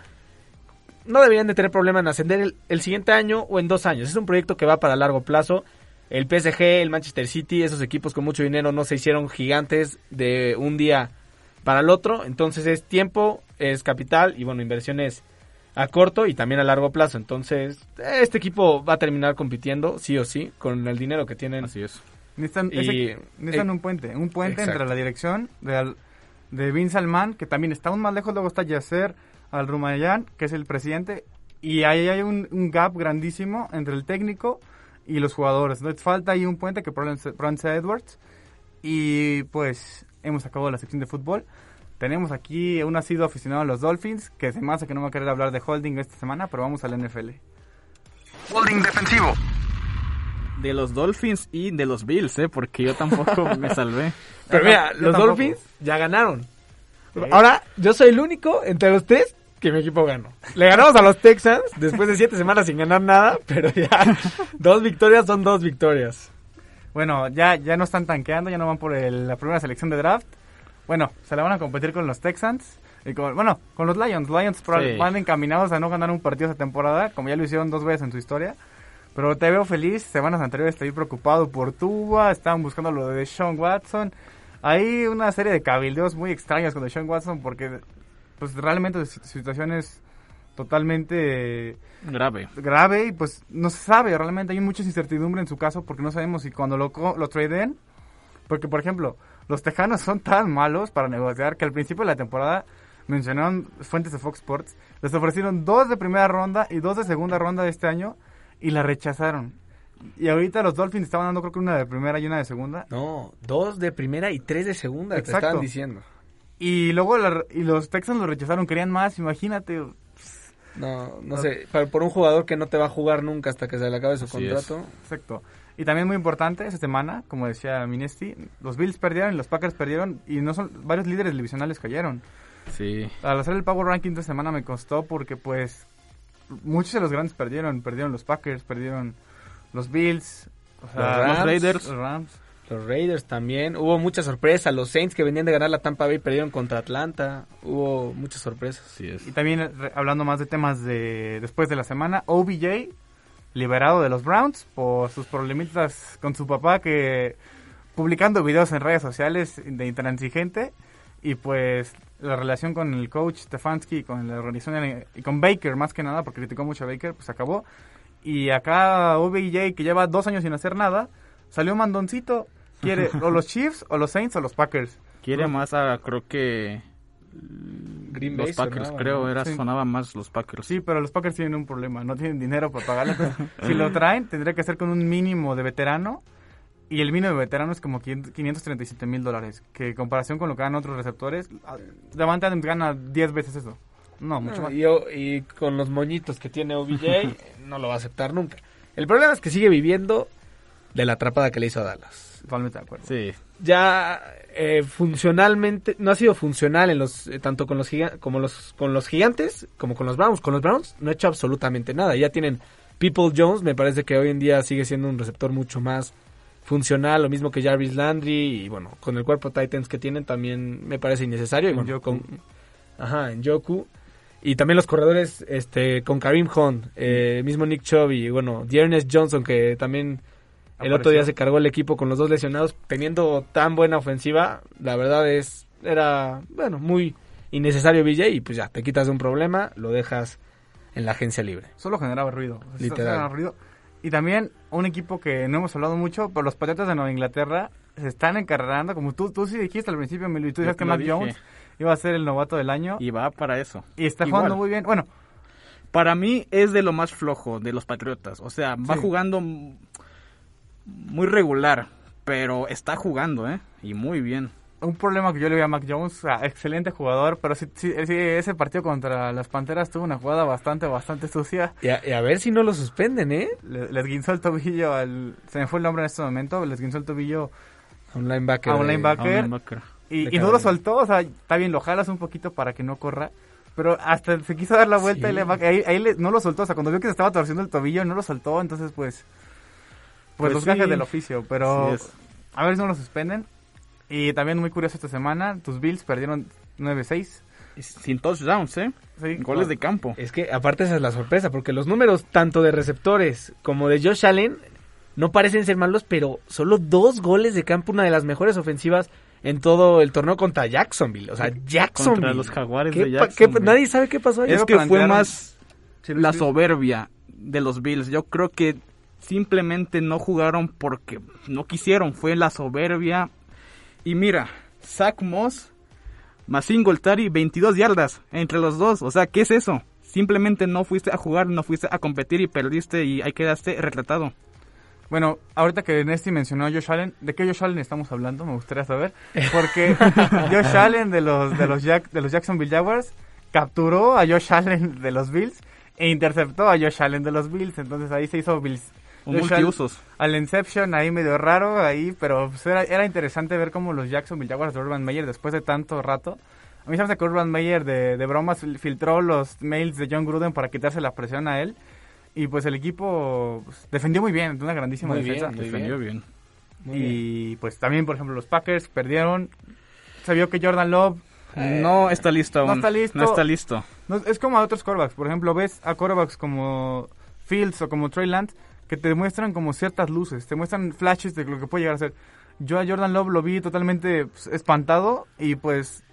no deberían de tener problema en ascender el, el siguiente año o en dos años. Es un proyecto que va para largo plazo. El PSG, el Manchester City, esos equipos con mucho dinero no se hicieron gigantes de un día para el otro. Entonces es tiempo, es capital y bueno, inversiones a corto y también a largo plazo. Entonces este equipo va a terminar compitiendo sí o sí con el dinero que tienen. Así es. Necesitan, Y- ese- necesitan eh, un puente. Un puente exacto. entre la dirección de, al- de Bin Salman, que también está aún más lejos. Luego está Yasser al Rumayán, que es el presidente. Y ahí hay un, un gap grandísimo entre el técnico y los jugadores. Entonces falta ahí un puente que probablemente sea Edwards. Y pues hemos acabado la sección de fútbol. Tenemos aquí un asiduo aficionado a los Dolphins, que se me hace que no va a querer hablar de holding esta semana, pero vamos al NFL. Holding defensivo. De los Dolphins y de los Bills, ¿eh? Porque yo tampoco [LAUGHS] me salvé. Pero mira, los tampoco. Dolphins ya ganaron. Ahora, yo soy el único entre los tres que mi equipo ganó. Le ganamos a los Texans después de siete semanas sin ganar nada, pero ya [LAUGHS] dos victorias son dos victorias. Bueno, ya, ya no están tanqueando, ya no van por el- la primera selección de draft. Bueno, se la van a competir con los Texans. Y con, bueno, con los Lions. Lions Sí. van encaminados a no ganar un partido esta temporada, como ya lo hicieron dos veces en su historia. Pero te veo feliz. Semanas anteriores estoy preocupado por Tua. Estaban buscando lo de Sean Watson. Hay una serie de cabildeos muy extraños con Sean Watson porque pues realmente su situación es totalmente Grave. grave y pues no se sabe, realmente hay mucha incertidumbre en su caso porque no sabemos si cuando lo, lo traden, porque por ejemplo, los tejanos son tan malos para negociar que al principio de la temporada mencionaron fuentes de Fox Sports, les ofrecieron dos de primera ronda y dos de segunda ronda de este año y la rechazaron. Y ahorita los Dolphins estaban dando creo que una de primera y una de segunda. No, dos de primera y tres de segunda, te Exacto. estaban diciendo. Y luego la- y los Texans lo rechazaron, querían más, imagínate. No, no sé, pero por un jugador que no te va a jugar nunca hasta que se le acabe su Así es. contrato. Exacto. Y también muy importante esa semana, como decía Minesti, los Bills perdieron y los Packers perdieron y no son varios líderes divisionales cayeron. Sí. Al hacer el Power Ranking de esta semana me costó porque pues muchos de los grandes perdieron, perdieron los Packers, perdieron los Bills, o sea, Los Rams. Raiders. los Rams. Los Raiders también. Hubo muchas sorpresas. Los Saints que venían de ganar la Tampa Bay perdieron contra Atlanta. Hubo muchas sorpresas. Así es. Y también re- hablando más de temas de después de la semana, OBJ liberado de los Browns por sus problemitas con su papá que publicando videos en redes sociales de intransigente y pues la relación con el coach Stefanski con la organización y con Baker más que nada porque criticó mucho a Baker pues acabó y acá OBJ que lleva dos años sin hacer nada salió mandoncito quiere [LAUGHS] o los Chiefs o los Saints o los Packers Quiere más a, creo que... Green los Bay Packers, sonaba, creo, ¿no? era, Sí. sonaba más los Packers. Sí, pero los Packers tienen un problema, no tienen dinero para pagarle. [LAUGHS] si lo traen, tendría que ser con un mínimo de veterano. Y el mínimo de veterano es como 500 537 mil dólares. Que en comparación con lo que ganan otros receptores, ah, Davante gana 10 veces eso. No, mucho No, más. y, con los moñitos que tiene OBJ, no lo va a aceptar nunca. El problema es que sigue viviendo de la atrapada que le hizo a Dallas. Totalmente de acuerdo. Sí. Ya eh, funcionalmente, no ha sido funcional en los eh, tanto con los, como los, con los gigantes como con los Browns. Con los Browns no ha hecho absolutamente nada. Ya tienen People Jones, me parece que hoy en día sigue siendo un receptor mucho más funcional, lo mismo que Jarvis Landry y bueno, con el cuerpo Titans que tienen también me parece innecesario. Y bueno, Njoku. con, ajá, en Joku. Y también los corredores este con Karim Hunt, eh, mismo Nick Chubb y bueno, Dearness Johnson que también el otro día se cargó el equipo con los dos lesionados teniendo tan buena ofensiva, la verdad es era bueno, muy innecesario BJ y pues ya te quitas de un problema, lo dejas en la agencia libre. Solo generaba ruido. Literal. generaba ruido. Y también un equipo que no hemos hablado mucho, pero los Patriotas de Nueva Inglaterra se están encarrerando, como tú, tú sí dijiste al principio, Emilio, y tú dijiste que Mac dije. Jones iba a ser el novato del año. Y, Y va para eso. está Igual. jugando muy bien. Bueno, Para mí es de lo más flojo de los Patriotas. O sea, va Sí. jugando muy regular, pero está jugando, ¿eh? Y muy bien. un problema que yo le veo a Mac Jones, o sea, excelente jugador, pero sí, sí, sí, ese partido contra las Panteras tuvo una jugada bastante, bastante sucia. Y a, y a ver si no lo suspenden, ¿eh? Le- Les guinzó el tobillo al... Se me fue el nombre en este momento, les guinzó el tobillo un linebacker. A un de- linebacker. A un linebacker. y, no lo soltó, o sea, está bien, lo jalas un poquito para que no corra. Pero hasta se quiso dar la vuelta Sí. y le- ahí, ahí le- no lo soltó. O sea, cuando vio que se estaba torciendo el tobillo, no lo soltó. Entonces, pues. Pues, Pues los sí. gajes del oficio. Pero. Sí a ver si no lo suspenden. Y también muy curioso esta semana: tus Bills perdieron 9-6. Y Sin touchdowns, ¿eh? Sí, Goles de campo. Es que aparte esa es la sorpresa, porque los números tanto de receptores como de Josh Allen no parecen ser malos, pero solo dos goles de campo, una de las mejores ofensivas en todo el torneo contra Jacksonville. O sea, Jacksonville. Contra los Jaguares ¿Qué de Jacksonville. nadie sabe qué pasó ahí. Es que fue más la soberbia de los Bills. Yo creo que simplemente no jugaron porque no quisieron. Fue la soberbia. Y mira, Zach Moss más Singletary, 22 yardas entre los dos. O sea, ¿qué es eso? Simplemente no fuiste a jugar, no fuiste a competir y perdiste y ahí quedaste retratado. Bueno, ahorita que Nesty mencionó a Josh Allen, ¿de qué Josh Allen estamos hablando? Me gustaría saber. Porque [LAUGHS] Josh Allen de los, de los, Jack- de los Jacksonville Jaguars capturó a Josh Allen de los Bills e interceptó a Josh Allen de los Bills. Entonces ahí se hizo Bills. Un multiusos. Al Inception ahí medio raro ahí, pero pues, era, era interesante ver cómo los Jacksonville Jaguars de Urban Meyer después de tanto rato. A mí se me hace que Urban Meyer de, de bromas fil- filtró los mails de John Gruden para quitarse la presión a él. Y pues el equipo pues, defendió muy bien, una grandísima Muy bien, defensa. muy Defendió bien. Muy bien. y pues también, por ejemplo, los Packers perdieron. Se vio que Jordan Love No está listo aún. no está listo. No está listo. no, es como a otros quarterbacks. Por ejemplo, ves a quarterbacks como Fields o como Trey Lance que te muestran como ciertas luces, te muestran flashes de lo que puede llegar a ser. Yo a Jordan Love lo vi totalmente pues, espantado y pues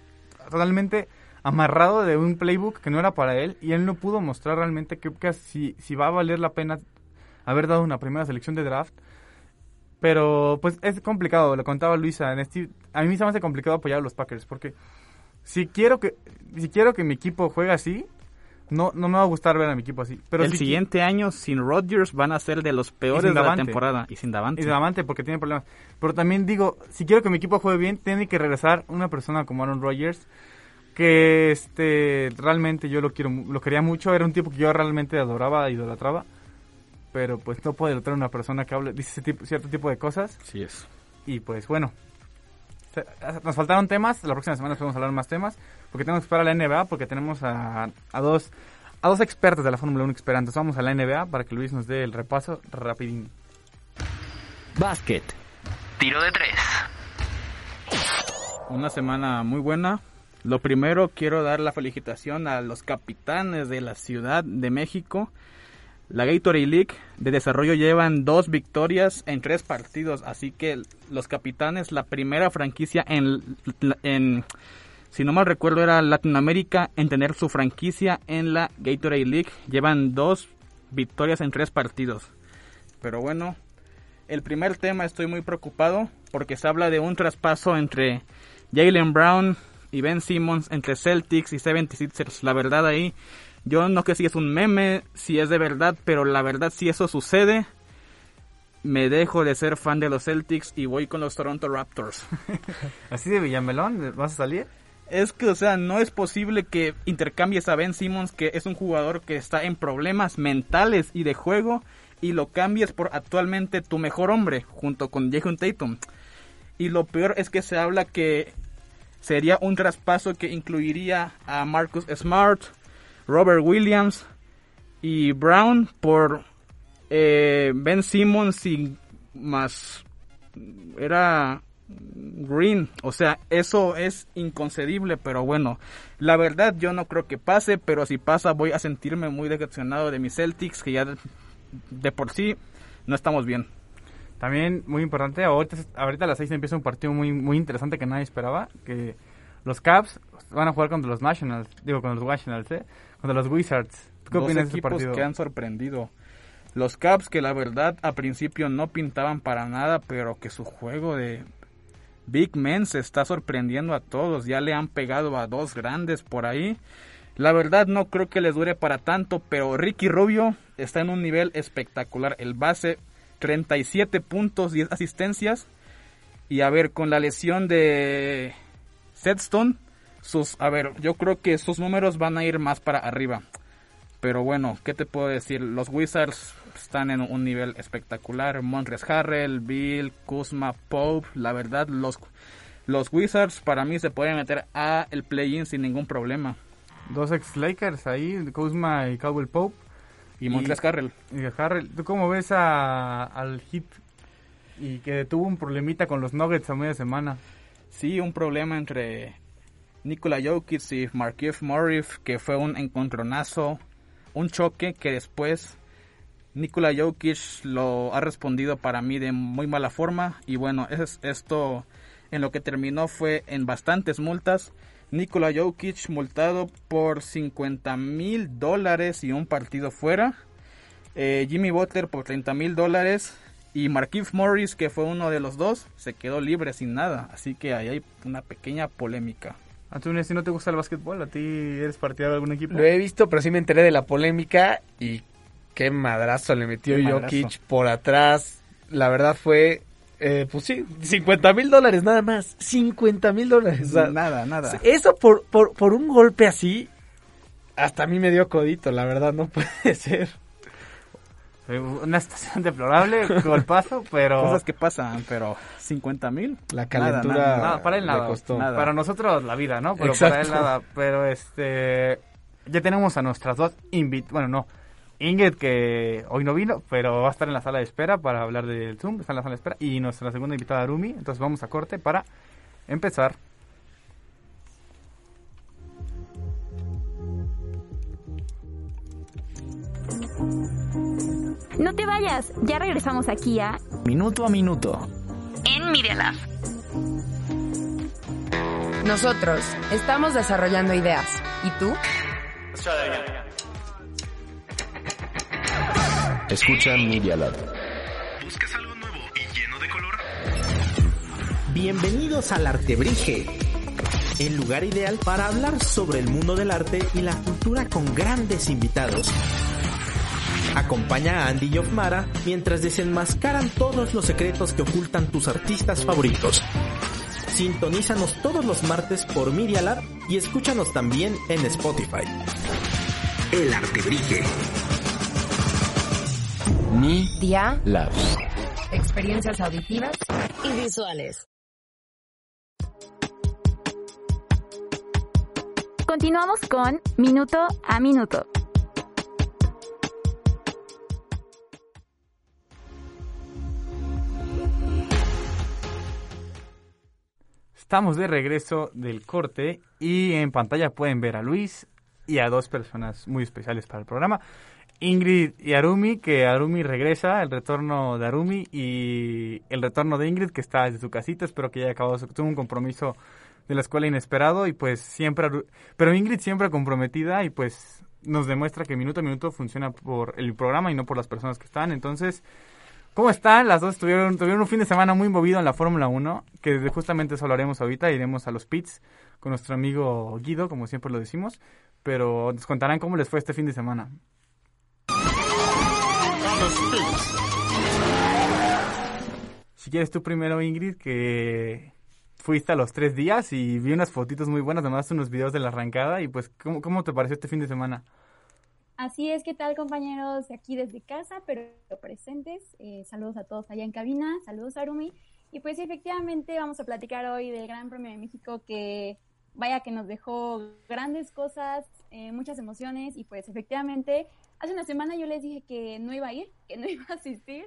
totalmente amarrado de un playbook que no era para él y él no pudo mostrar realmente que, que si, si va a valer la pena haber dado una primera selección de draft. Pero pues es complicado, lo contaba Luisa, en este, a mí se me hace complicado apoyar a los Packers porque si quiero que si quiero que mi equipo juegue así, no no me va a gustar ver a mi equipo así. Pero el si siguiente año sin Rodgers van a ser de los peores de la temporada. Y sin Davante. y Davante porque tiene problemas. Pero también digo, si quiero que mi equipo juegue bien, tiene que regresar una persona como Aaron Rodgers que este realmente yo lo quiero lo quería mucho, era un tipo que yo realmente adoraba, idolatraba. Pero pues no puede traer una persona que hable dice ese tipo, cierto tipo de cosas Sí es. y pues bueno. Nos faltaron temas, la próxima semana podemos hablar más temas, porque tenemos que esperar a la NBA, porque tenemos a, a dos a dos expertos de la Fórmula 1 esperantes. Vamos a la NBA para que Luis nos dé el repaso rapidín. Básquet. Tiro de tres. Una semana muy buena. Lo primero, quiero dar la felicitación a los capitanes de la Ciudad de México. La Gatorade League de desarrollo llevan dos victorias en tres partidos, así que los capitanes, la primera franquicia en, en si no mal recuerdo, era Latinoamérica en tener su franquicia en la Gatorade League. Llevan dos victorias en tres partidos. Pero bueno, el primer tema estoy muy preocupado porque se habla de un traspaso entre Jalen Brown y Ben Simmons entre Celtics y 76ers. La verdad ahí, yo no sé si es un meme, si es de verdad, pero la verdad si eso sucede, me dejo de ser fan de los Celtics y voy con los Toronto Raptors. [LAUGHS] ¿Así de Villamelón vas a salir? Es que, o sea, no es posible que intercambies a Ben Simmons, que es un jugador que está en problemas mentales y de juego, y lo cambies por actualmente tu mejor hombre, junto con Jason Tatum. Y lo peor es que se habla que sería un traspaso que incluiría a Marcus Smart, Robert Williams y Brown por eh, Ben Simmons y más era Green. O sea, eso es inconcebible, pero bueno, la verdad yo no creo que pase, pero si pasa voy a sentirme muy decepcionado de mis Celtics, que ya de, por sí no estamos bien. También muy importante, ahorita, ahorita a las 6 empieza un partido muy, muy interesante que nadie esperaba, que los Cavs van a jugar contra los Nationals, digo, contra los Nationals, ¿eh? contra los Wizards. ¿Qué Dos opinas equipos partido? que han sorprendido. Los Cavs que la verdad a principio no pintaban para nada, pero que su juego de Big Men se está sorprendiendo a todos. Ya le han pegado a dos grandes por ahí. La verdad no creo que les dure para tanto, pero Ricky Rubio está en un nivel espectacular. El base 37 puntos, 10 asistencias. Y a ver, con la lesión de Setstone, sus, a ver, yo creo que sus números van a ir más para arriba. Pero bueno, ¿qué te puedo decir? Los Wizards están en un nivel espectacular. Montres Harrell, Bill, Kuzma, Pope. La verdad, los, los Wizards para mí se pueden meter a el play-in sin ningún problema. Dos ex Lakers ahí, Kuzma y Cowell Pope. Y Montres Harrell. Y Harrell. ¿Tú cómo ves a, al Hit y que tuvo un problemita con los Nuggets a media semana? Sí, un problema entre Nikola Jokic y Markieff Morris, que fue un encontronazo un choque que después Nikola Jokic lo ha respondido para mí de muy mala forma y bueno, es, esto en lo que terminó fue en bastantes multas. Nikola Jokic multado por 50 mil dólares y un partido fuera. Eh, Jimmy Butler por 30 mil dólares. Y Marquise Morris, que fue uno de los dos, se quedó libre sin nada. Así que ahí hay una pequeña polémica. ¿A tú, si no te gusta el básquetbol? ¿A ti eres partidario de algún equipo? Lo he visto, pero sí me enteré de la polémica y qué madrazo le metió Jokic por atrás. La verdad fue, eh, pues sí, 50 mil dólares nada más. 50 mil dólares. nada, nada. Eso por, por, por un golpe así, hasta a mí me dio codito, la verdad, no [LAUGHS] puede ser. Una estación deplorable, golpazo, pero... Cosas que pasan, pero 50 mil. La calentura nada, para él nada, costó. Para nosotros la vida, ¿no? Pero para él nada. Pero este... Ya tenemos a nuestras dos invit... Bueno, no. Ingrid, que hoy no vino, pero va a estar en la sala de espera para hablar del Zoom. Está en la sala de espera. Y nuestra segunda invitada, Arumi. Entonces vamos a corte para empezar. No te vayas, ya regresamos aquí a Minuto a Minuto en Media Lab. Nosotros estamos desarrollando ideas. ¿Y tú? Escucha Media Lab. ¿Buscas algo nuevo y lleno de color? Bienvenidos al Artebrige, el lugar ideal para hablar sobre el mundo del arte y la cultura con grandes invitados Acompaña a Andy y Ofmara mientras desenmascaran todos los secretos que ocultan tus artistas favoritos. Sintonízanos todos los martes por Media Lab y escúchanos también en Spotify. El Arte Brille. Media Lab. Experiencias auditivas y visuales. Continuamos con Minuto a Minuto. Estamos de regreso del corte y en pantalla pueden ver a Luis y a dos personas muy especiales para el programa. Ingrid y Arumi, que Arumi regresa, el retorno de Arumi y el retorno de Ingrid, que está desde su casita, espero que haya acabado, tuvo un compromiso de la escuela inesperado y pues siempre, pero Ingrid siempre comprometida y pues nos demuestra que minuto a minuto funciona por el programa y no por las personas que están, entonces ¿Cómo están? Las dos tuvieron, tuvieron un fin de semana muy movido en la Fórmula 1, que justamente eso hablaremos ahorita, iremos a los pits con nuestro amigo Guido, como siempre lo decimos, pero nos contarán cómo les fue este fin de semana. Si quieres tú primero, Ingrid, que fuiste a los tres días y vi unas fotitos muy buenas, además unos videos de la arrancada, y pues, ¿cómo, cómo te pareció este fin de semana? Así es, ¿qué tal compañeros aquí desde casa, pero presentes? Eh, saludos a todos allá en cabina, saludos a Arumi. Y pues efectivamente vamos a platicar hoy del Gran Premio de México que vaya que nos dejó grandes cosas, eh, muchas emociones y pues efectivamente hace una semana yo les dije que no iba a ir, que no [LAUGHS] iba a asistir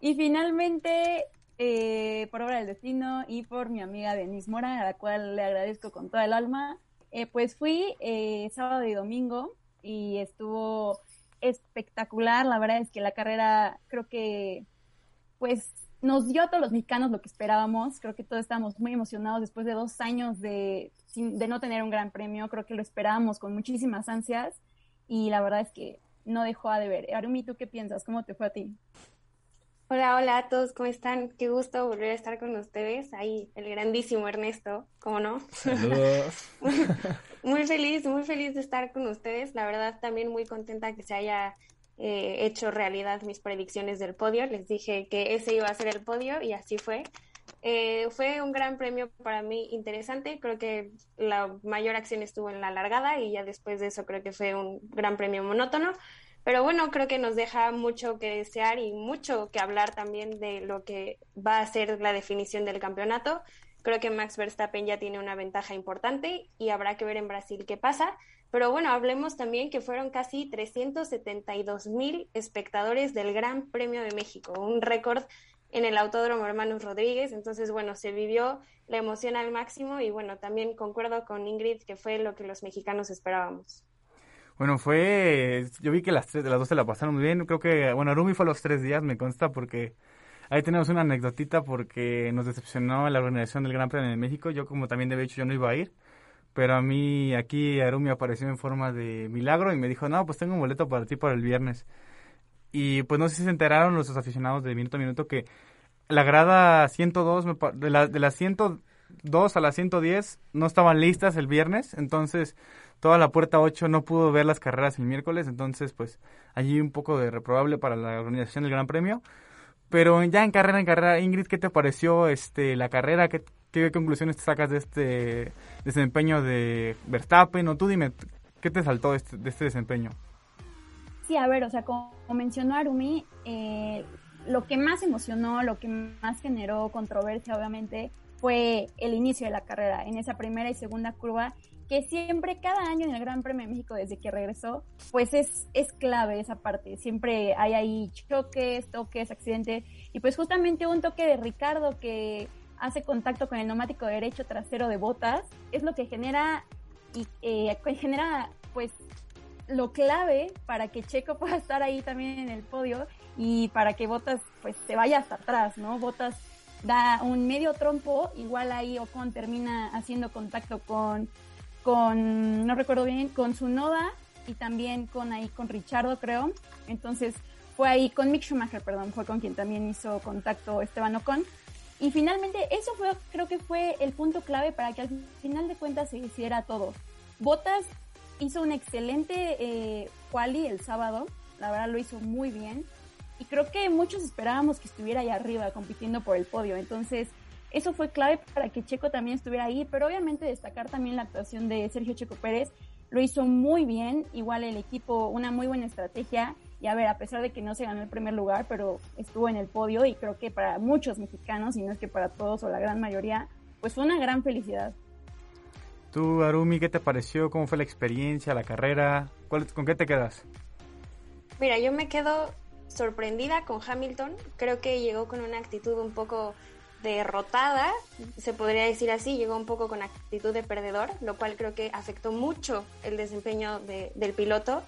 y finalmente eh, por obra del destino y por mi amiga Denise Mora, a la cual le agradezco con toda el alma, eh, pues fui eh, sábado y domingo y estuvo espectacular. La verdad es que la carrera creo que pues nos dio a todos los mexicanos lo que esperábamos. Creo que todos estábamos muy emocionados después de dos años de, sin- de no tener un gran premio. Creo que lo esperábamos con muchísimas ansias y la verdad es que no dejó de ver. Arumi, ¿tú qué piensas? ¿Cómo te fue a ti? Hola, hola a todos, ¿cómo están? Qué gusto volver a estar con ustedes. Ahí el grandísimo Ernesto, ¿cómo no? Saludos. [LAUGHS] Muy feliz, muy feliz de estar con ustedes. La verdad, también muy contenta que se haya eh, hecho realidad mis predicciones del podio. Les dije que ese iba a ser el podio y así fue. Eh, fue un gran premio para mí interesante. Creo que la mayor acción estuvo en la largada y ya después de eso creo que fue un gran premio monótono. Pero bueno, creo que nos deja mucho que desear y mucho que hablar también de lo que va a ser la definición del campeonato. Creo que Max Verstappen ya tiene una ventaja importante y habrá que ver en Brasil qué pasa. Pero bueno, hablemos también que fueron casi 372 mil espectadores del Gran Premio de México, un récord en el Autódromo Hermanos Rodríguez. Entonces, bueno, se vivió la emoción al máximo y bueno, también concuerdo con Ingrid que fue lo que los mexicanos esperábamos. Bueno, fue. Yo vi que las tres las dos se la pasaron muy bien. Creo que, bueno, Arumi fue los tres días, me consta, porque ahí tenemos una anécdotita porque nos decepcionó la organización del Gran Premio de México. Yo, como también de hecho, yo no iba a ir. Pero a mí, aquí Arumi apareció en forma de milagro y me dijo, no, pues tengo un boleto para ti para el viernes. Y pues no sé si se enteraron los aficionados de minuto a minuto que la grada 102, me pa- de la, de la 102 a la 110 no estaban listas el viernes, entonces toda la puerta 8 no pudo ver las carreras el miércoles, entonces pues allí un poco de reprobable para la organización del Gran Premio. Pero ya en carrera, en carrera, Ingrid, ¿qué te pareció este la carrera? ¿Qué, qué conclusiones te sacas de este desempeño de Verstappen? O tú dime, ¿qué te saltó este, de este desempeño? Sí, a ver, o sea, como mencionó Arumi, eh, lo que más emocionó, lo que más generó controversia, obviamente, fue el inicio de la carrera, en esa primera y segunda curva, que siempre, cada año en el Gran Premio de México, desde que regresó, pues es, es clave esa parte. Siempre hay ahí choques, toques, accidentes, y pues justamente un toque de Ricardo que hace contacto con el neumático derecho trasero de botas, es lo que genera, y eh, genera, pues, lo clave para que Checo pueda estar ahí también en el podio y para que Botas pues se vaya hasta atrás, ¿no? Botas da un medio trompo, igual ahí Ocon termina haciendo contacto con, con no recuerdo bien, con su Noda y también con ahí con Richardo creo. Entonces fue ahí con Mick Schumacher, perdón, fue con quien también hizo contacto Esteban Ocon. Y finalmente eso fue, creo que fue el punto clave para que al final de cuentas se hiciera todo. Botas hizo un excelente eh, quali el sábado, la verdad lo hizo muy bien. Y creo que muchos esperábamos que estuviera ahí arriba compitiendo por el podio, entonces eso fue clave para que Checo también estuviera ahí, pero obviamente destacar también la actuación de Sergio Checo Pérez, lo hizo muy bien, igual el equipo, una muy buena estrategia. Y a ver, a pesar de que no se ganó el primer lugar, pero estuvo en el podio. Y creo que para muchos mexicanos, y no es que para todos o la gran mayoría, pues fue una gran felicidad. Tú, Arumi, ¿qué te pareció? ¿Cómo fue la experiencia, la carrera? ¿Cuál- ¿Con qué te quedas? Mira, yo me quedo sorprendida con Hamilton. Creo que llegó con una actitud un poco derrotada, se podría decir así, llegó un poco con actitud de perdedor, lo cual creo que afectó mucho el desempeño de- del piloto.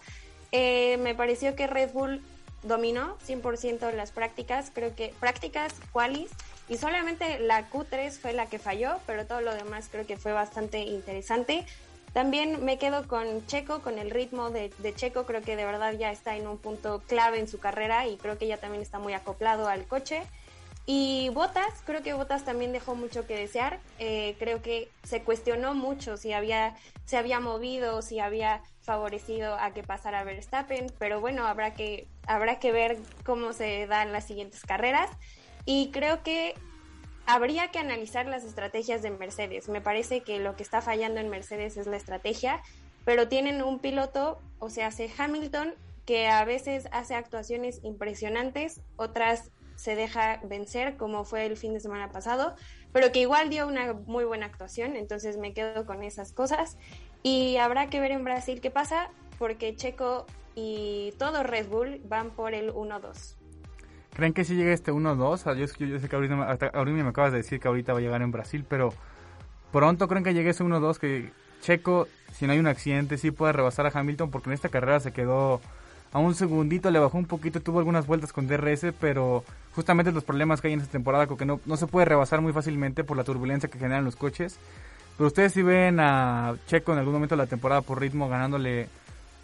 Eh, me pareció que Red Bull dominó 100% las prácticas, creo que prácticas, qualis, y solamente la Q3 fue la que falló, pero todo lo demás creo que fue bastante interesante. También me quedo con Checo, con el ritmo de, de, Checo, creo que de verdad ya está en un punto clave en su carrera y creo que ya también está muy acoplado al coche. Y Botas, creo que Botas también dejó mucho que desear. Eh, creo que se cuestionó mucho si había, se había movido, si había favorecido a que pasara Verstappen, pero bueno, habrá que, habrá que ver cómo se dan las siguientes carreras. Y creo que habría que analizar las estrategias de Mercedes. Me parece que lo que está fallando en Mercedes es la estrategia, pero tienen un piloto, o sea, hace Hamilton, que a veces hace actuaciones impresionantes, otras se deja vencer, como fue el fin de semana pasado, pero que igual dio una muy buena actuación, entonces me quedo con esas cosas. Y habrá que ver en Brasil qué pasa, porque Checo y todo Red Bull van por el 1-2. ¿Creen que si llega este 1-2? Yo, yo, sé que ahorita, me acabas de decir que ahorita va a llegar en Brasil, pero pronto creen que llegue ese 1-2, que Checo, si no hay un accidente, sí puede rebasar a Hamilton, porque en esta carrera se quedó a un segundito, le bajó un poquito, tuvo algunas vueltas con DRS, pero justamente los problemas que hay en esta temporada, que no, no se puede rebasar muy fácilmente por la turbulencia que generan los coches. Pero ustedes si ven a Checo en algún momento de la temporada por ritmo ganándole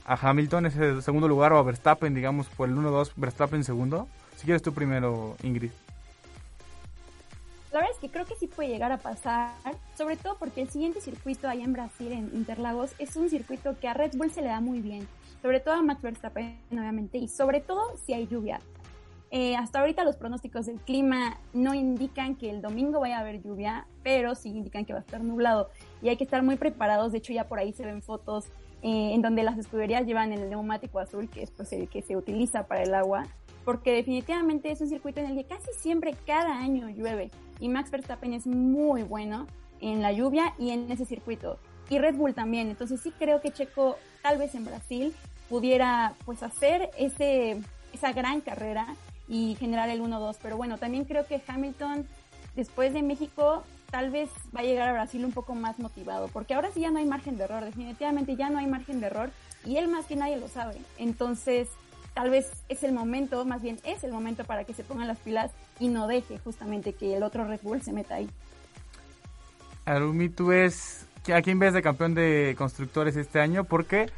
a Hamilton ese segundo lugar o a Verstappen, digamos, por el 1-2, Verstappen segundo. Si quieres tú primero, Ingrid. La verdad es que creo que sí puede llegar a pasar, sobre todo porque el siguiente circuito allá en Brasil, en Interlagos, es un circuito que a Red Bull se le da muy bien, sobre todo a Max Verstappen, obviamente, y sobre todo si hay lluvia. Eh, hasta ahorita los pronósticos del clima no indican que el domingo vaya a haber lluvia, pero sí indican que va a estar nublado y hay que estar muy preparados. De hecho, ya por ahí se ven fotos eh, en donde las escuderías llevan el neumático azul, que es pues, el que se utiliza para el agua, porque definitivamente es un circuito en el que casi siempre, cada año llueve y Max Verstappen es muy bueno en la lluvia y en ese circuito. Y Red Bull también. Entonces sí creo que Checo, tal vez en Brasil, pudiera pues hacer ese, esa gran carrera y generar el 1-2. Pero bueno, también creo que Hamilton, después de México, tal vez va a llegar a Brasil un poco más motivado, porque ahora sí ya no hay margen de error, definitivamente ya no hay margen de error y él más que nadie lo sabe. Entonces, tal vez es el momento, más bien es el momento para que se pongan las pilas y no deje justamente que el otro Red Bull se meta ahí. Arumi, tú ves a quién ves de campeón de constructores este año, porque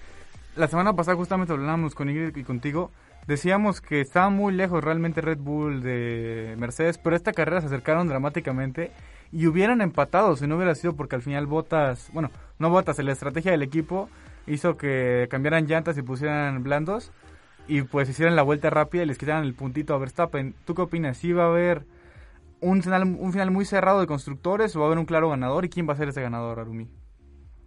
la semana pasada justamente hablábamos con Ingrid y contigo. Decíamos que estaba muy lejos realmente Red Bull de Mercedes, pero esta carrera se acercaron dramáticamente y hubieran empatado si no hubiera sido porque al final Botas, bueno, no Botas, la estrategia del equipo hizo que cambiaran llantas y pusieran blandos y pues hicieran la vuelta rápida y les quitaran el puntito a Verstappen. ¿Tú qué opinas? ¿Sí va a haber un final, un final muy cerrado de constructores o va a haber un claro ganador? ¿Y quién va a ser ese ganador, Arumi?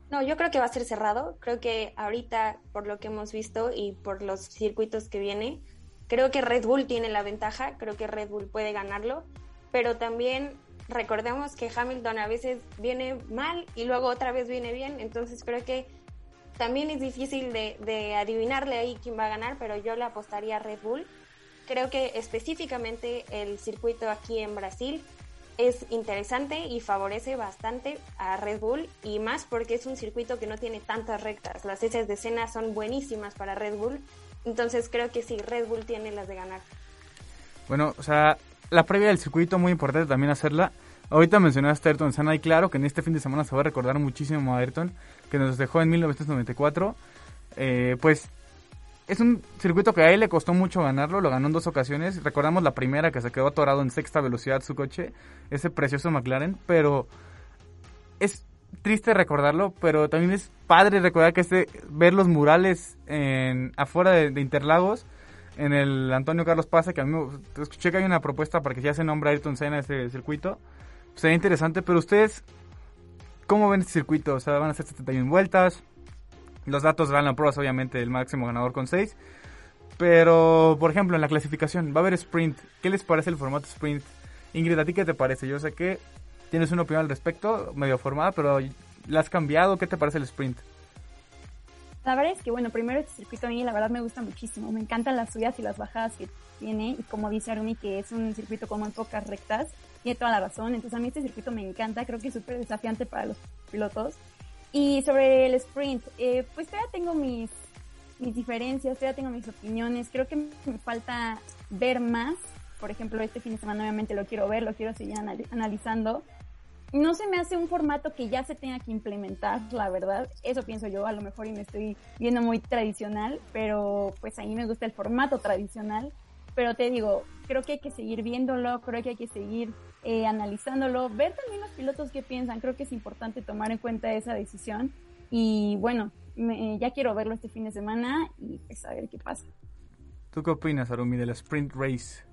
No, yo creo que va a ser cerrado. Creo que ahorita, por lo que hemos visto y por los circuitos que viene, creo que Red Bull tiene la ventaja. Creo que Red Bull puede ganarlo. Pero también recordemos que Hamilton a veces viene mal y luego otra vez viene bien. Entonces creo que también es difícil de, adivinarle ahí quién va a ganar, pero yo le apostaría a Red Bull. Creo que específicamente el circuito aquí en Brasil es interesante y favorece bastante a Red Bull y más porque es un circuito que no tiene tantas rectas. Las heces de escena son buenísimas para Red Bull, entonces creo que sí, Red Bull tiene las de ganar. Bueno, o sea, la previa del circuito muy importante también hacerla. Ahorita mencionaste a Ayrton Senna y claro que en este fin de semana se va a recordar muchísimo a Ayrton, que nos dejó en 1994. Eh, pues es un circuito que a él le costó mucho ganarlo, lo ganó en dos ocasiones. Recordamos la primera que se quedó atorado en sexta velocidad su coche, ese precioso McLaren, pero es triste recordarlo, pero también es padre recordar que este, ver los murales en, afuera de, Interlagos, en el Antonio Carlos Paz, que a mí escuché que hay una propuesta para que ya se nombre Ayrton Senna ese circuito. Sería interesante, pero ustedes, ¿cómo ven este circuito? O sea, van a hacer 71 vueltas, los datos dan la prueba, obviamente, el máximo ganador con 6. Pero, por ejemplo, en la clasificación, va a haber sprint. ¿Qué les parece el formato sprint? Ingrid, ¿a ti qué te parece? Yo sé que tienes una opinión al respecto, medio formada, pero ¿la has cambiado? ¿Qué te parece el sprint? La verdad es que, bueno, primero este circuito a mí la verdad me gusta muchísimo. Me encantan las subidas y las bajadas que tiene. Y como dice Arumi, que es un circuito con muy pocas rectas, tiene toda la razón. Entonces a mí este circuito me encanta. Creo que es súper desafiante para los pilotos. Y sobre el sprint, eh, pues todavía tengo mis, mis diferencias, todavía tengo mis opiniones. Creo que me falta ver más. Por ejemplo, este fin de semana obviamente lo quiero ver, lo quiero seguir analizando. no se me hace un formato que ya se tenga que implementar, la verdad. Eso pienso yo, a lo mejor y me estoy viendo muy tradicional, pero pues a mí me gusta el formato tradicional. Pero te digo, creo que hay que seguir viéndolo, creo que hay que seguir eh, analizándolo, ver también los pilotos qué piensan. Creo que es importante tomar en cuenta esa decisión. Y bueno, me, ya quiero verlo este fin de semana y pues a ver qué pasa. ¿Tú qué opinas, Arumi, de la sprint race?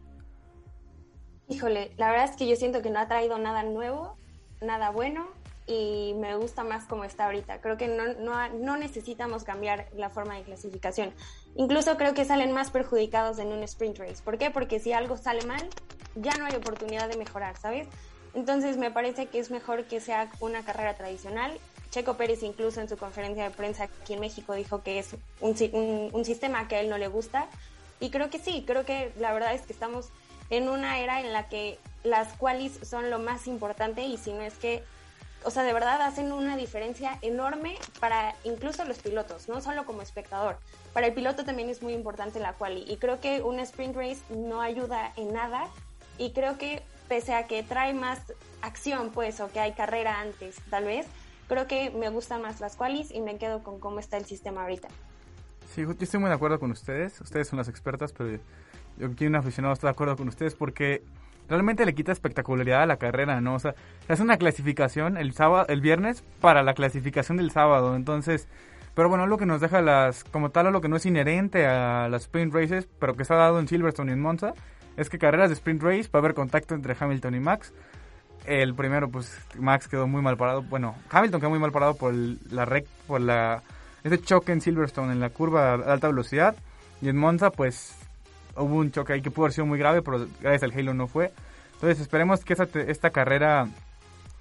Híjole, la verdad es que yo siento que no ha traído nada nuevo nada bueno y me gusta más como está ahorita. Creo que no, no, no, necesitamos cambiar la forma de clasificación. Incluso creo que salen más perjudicados en un sprint race. ¿Por qué? Porque si algo sale mal, ya no hay oportunidad de mejorar, ¿sabes? Entonces me parece que es mejor que sea una carrera tradicional. Checo Pérez incluso en su conferencia de prensa aquí en México dijo que es un, un, un sistema que a él no le gusta. Y creo que sí, creo que la verdad es que estamos en una era en la que las qualis son lo más importante y si no es que, o sea, de verdad hacen una diferencia enorme para incluso los pilotos, no solo como espectador. Para el piloto también es muy importante la quali y creo que una sprint race no ayuda en nada y creo que pese a que trae más acción, pues, o que hay carrera antes, tal vez, creo que me gustan más las qualis y me quedo con cómo está el sistema ahorita. Sí, yo estoy muy de acuerdo con ustedes. Ustedes son las expertas, pero yo aquí un aficionado está de acuerdo con ustedes porque realmente le quita espectacularidad a la carrera, ¿no? O sea, es una clasificación el sábado, el viernes para la clasificación del sábado, entonces, pero bueno, lo que nos deja las, como tal, lo que no es inherente a las sprint races, pero que se ha dado en Silverstone y en Monza, es que carreras de sprint race va a haber contacto entre Hamilton y Max. El primero, pues Max quedó muy mal parado. Bueno, Hamilton quedó muy mal parado por la rec, por la ese choque en Silverstone en la curva a alta velocidad. Y en Monza, pues hubo un choque ahí que pudo haber sido muy grave, pero gracias al Halo no fue. Entonces esperemos que esta, esta carrera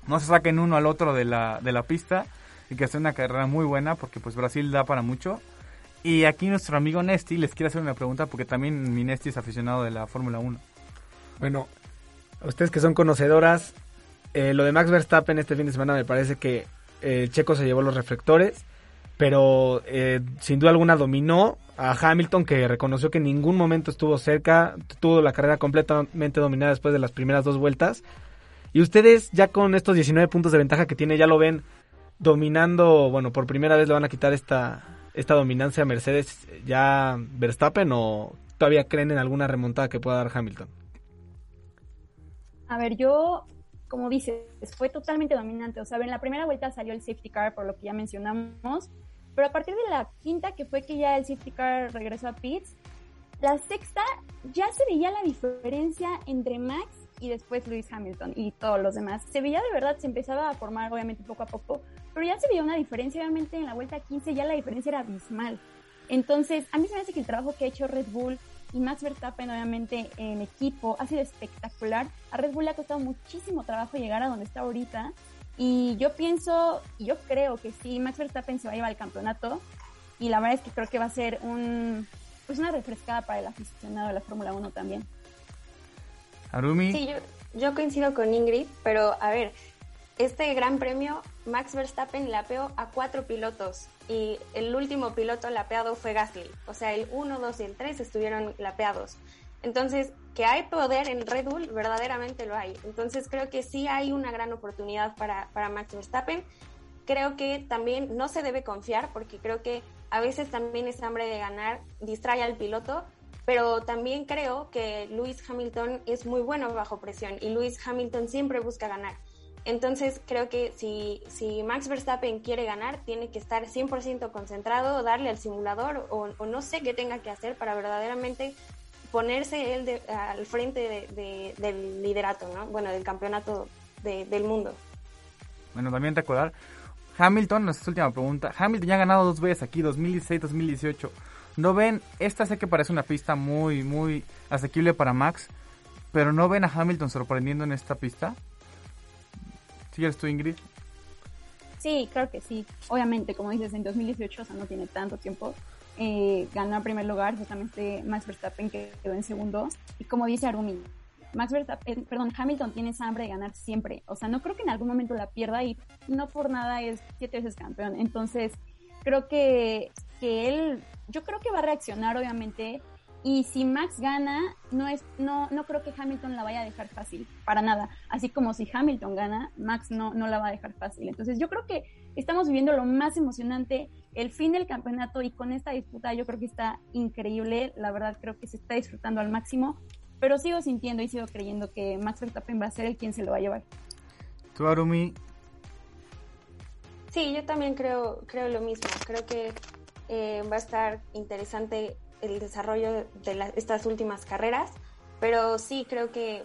no se saquen uno al otro de la, de la pista y que sea una carrera muy buena porque pues Brasil da para mucho. Y aquí nuestro amigo Nesti les quiere hacer una pregunta porque también mi Nesti es aficionado de la Fórmula 1. Bueno, ustedes que son conocedoras, eh, lo de Max Verstappen este fin de semana me parece que eh, el checo se llevó los reflectores, pero eh, sin duda alguna dominó a Hamilton que reconoció que en ningún momento estuvo cerca, tuvo la carrera completamente dominada después de las primeras dos vueltas. Y ustedes ya con estos 19 puntos de ventaja que tiene ya lo ven dominando, bueno, por primera vez le van a quitar esta, esta dominancia a Mercedes ya Verstappen o todavía creen en alguna remontada que pueda dar Hamilton. A ver, yo, como dices, fue totalmente dominante. O sea, en la primera vuelta salió el safety car, por lo que ya mencionamos pero a partir de la quinta, que fue que ya el safety car regresó a pits, la sexta ya se veía la diferencia entre Max y después Lewis Hamilton y todos los demás. Se veía de verdad, se empezaba a formar obviamente poco a poco, pero ya se veía una diferencia, obviamente en la vuelta 15 ya la diferencia era abismal. Entonces, a mí me hace que el trabajo que ha hecho Red Bull y Max Verstappen obviamente en equipo ha sido espectacular. A Red Bull le ha costado muchísimo trabajo llegar a donde está ahorita y yo pienso, yo creo que sí, Max Verstappen se va a llevar el campeonato. Y la verdad es que creo que va a ser un, pues una refrescada para el aficionado de la Fórmula 1 también. Arumi. Sí, yo, yo coincido con Ingrid, pero a ver, este gran premio, Max Verstappen lapeó a cuatro pilotos y el último piloto lapeado fue Gasly. O sea, el 1, 2 y el 3 estuvieron lapeados. Entonces, que hay poder en Red Bull, verdaderamente lo hay. Entonces, creo que sí hay una gran oportunidad para, para Max Verstappen. Creo que también no se debe confiar porque creo que a veces también ese hambre de ganar distrae al piloto, pero también creo que Lewis Hamilton es muy bueno bajo presión y Lewis Hamilton siempre busca ganar. Entonces creo que si, si Max Verstappen quiere ganar, tiene que estar 100% concentrado, darle al simulador o, no sé qué tenga que hacer para verdaderamente ponerse él al frente del liderato, ¿no? Bueno, del campeonato del mundo. Bueno, también te acordar, Hamilton, nuestra última pregunta, Hamilton ya ha ganado dos veces aquí, 2016-2018. ¿No ven, esta sé que parece una pista muy, muy asequible para Max, pero no ven a Hamilton sorprendiendo en esta pista? ¿Sigues tú, Ingrid? Sí, claro que sí. Obviamente, como dices, en 2018, o sea, no tiene tanto tiempo, eh, ganó en primer lugar, justamente Max Verstappen que quedó en segundo. Y como dice Arumi, Max Verstappen, perdón, Hamilton tiene esa hambre de ganar siempre. O sea, no creo que en algún momento la pierda y no por nada es siete veces campeón. Entonces, creo que, que él, yo creo que va a reaccionar, obviamente. Y si Max gana, no, es, no, no creo que Hamilton la vaya a dejar fácil, para nada. Así como si Hamilton gana, Max no, no la va a dejar fácil. Entonces yo creo que estamos viviendo lo más emocionante, el fin del campeonato y con esta disputa yo creo que está increíble. La verdad creo que se está disfrutando al máximo, pero sigo sintiendo y sigo creyendo que Max Verstappen va a ser el quien se lo va a llevar. ¿Tú, Arumi? Sí, yo también creo, creo lo mismo. Creo que eh, va a estar interesante el desarrollo de estas últimas carreras, pero sí creo que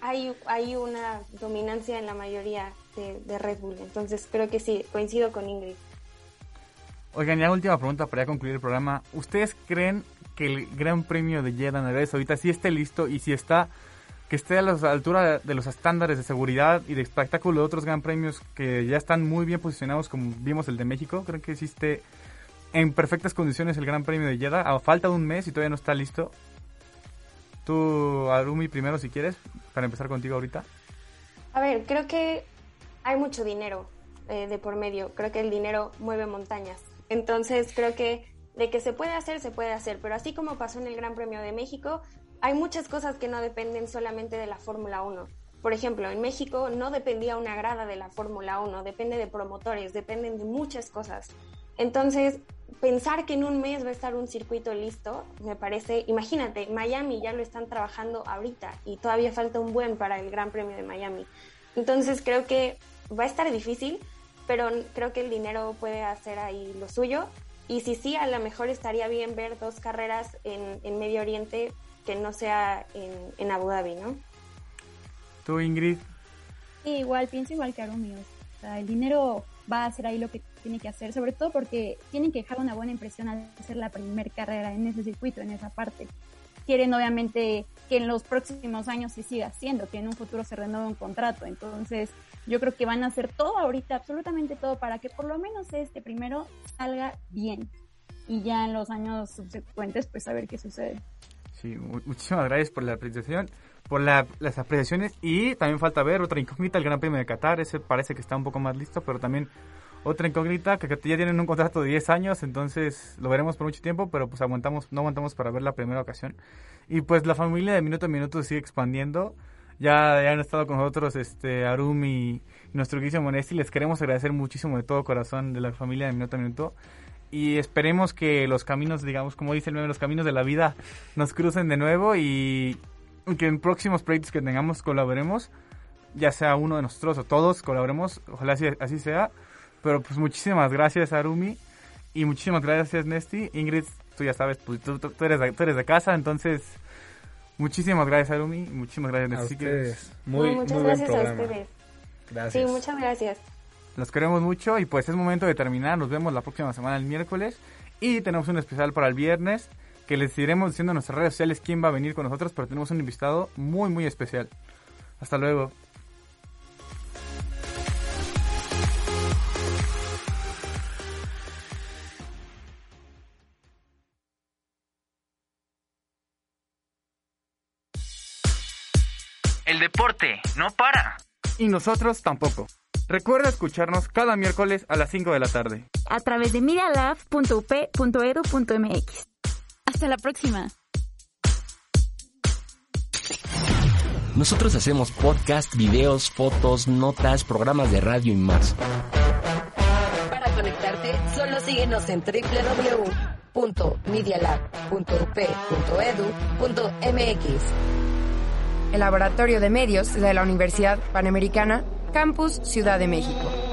hay, hay una dominancia en la mayoría de, Red Bull, entonces creo que sí, coincido con Ingrid. Oigan, ya última pregunta para concluir el programa. ¿Ustedes creen que el Gran Premio de Jeddah en Arabia ahorita sí esté listo y si está, que esté a la altura de los estándares de seguridad y de espectáculo de otros Gran Premios que ya están muy bien posicionados como vimos el de México? ¿Creen que existe en perfectas condiciones el Gran Premio de Jeddah. A falta de un mes y todavía no está listo. Tú, Arumi, primero si quieres, para empezar contigo ahorita. A ver, creo que hay mucho dinero eh, de por medio. Creo que el dinero mueve montañas. Entonces, creo que de que se puede hacer, se puede hacer. Pero así como pasó en el Gran Premio de México, hay muchas cosas que no dependen solamente de la Fórmula 1. Por ejemplo, en México no dependía una grada de la Fórmula 1, depende de promotores, dependen de muchas cosas. Entonces, pensar que en un mes va a estar un circuito listo, me parece, imagínate, Miami ya lo están trabajando ahorita y todavía falta un buen para el Gran Premio de Miami. Entonces creo que va a estar difícil, pero creo que el dinero puede hacer ahí lo suyo. Y si sí, a lo mejor estaría bien ver dos carreras en, Medio Oriente que no sea en, en Abu Dhabi, ¿no? ¿Tú, Ingrid? Sí, igual, pienso igual que Arumio. O sea, el dinero va a hacer ahí lo que tiene que hacer, sobre todo porque tienen que dejar una buena impresión al hacer la primera carrera en ese circuito, en esa parte. Quieren obviamente que en los próximos años se siga haciendo, que en un futuro se renueve un contrato. Entonces, yo creo que van a hacer todo ahorita, absolutamente todo, para que por lo menos este primero salga bien. Y ya en los años subsecuentes, pues a ver qué sucede. Sí, muchísimas gracias por la presentación por las apreciaciones y también falta ver otra incógnita, el Gran Premio de Qatar, ese parece que está un poco más listo, pero también otra incógnita que ya tienen un contrato de 10 años, entonces lo veremos por mucho tiempo, pero pues aguantamos, no aguantamos para ver la primera ocasión. Y pues la familia de minuto a minuto sigue expandiendo. Ya, ya han estado con nosotros este Arumi y nuestro Guillermo Monesti. Les queremos agradecer muchísimo de todo corazón de la familia de minuto a minuto. Y esperemos que los caminos, digamos, como dice el meme, los caminos de la vida nos crucen de nuevo y que en próximos proyectos que tengamos colaboremos, ya sea uno de nosotros o todos colaboremos, ojalá así, así sea. Pero pues muchísimas gracias Arumi y muchísimas gracias Nesty. Ingrid, tú ya sabes, pues tú, eres, de, eres de casa, entonces muchísimas gracias Arumi muchísimas gracias Nesty. Muy, muchas gracias a ustedes. Gracias. Sí, muchas gracias. Los queremos mucho y pues es momento de terminar. Nos vemos la próxima semana el miércoles y tenemos un especial para el viernes que les iremos diciendo en nuestras redes sociales quién va a venir con nosotros, pero tenemos un invitado muy, muy especial. Hasta luego. El deporte no para. Y nosotros tampoco. Recuerda escucharnos cada miércoles a las 5 de la tarde. A través de medialab.up.edu.mx. Hasta la próxima. Nosotros hacemos podcast, videos, fotos, notas, programas de radio y más. Para conectarte, solo síguenos en www.medialab.up.edu.mx. El Laboratorio de Medios de la Universidad Panamericana, Campus Ciudad de México.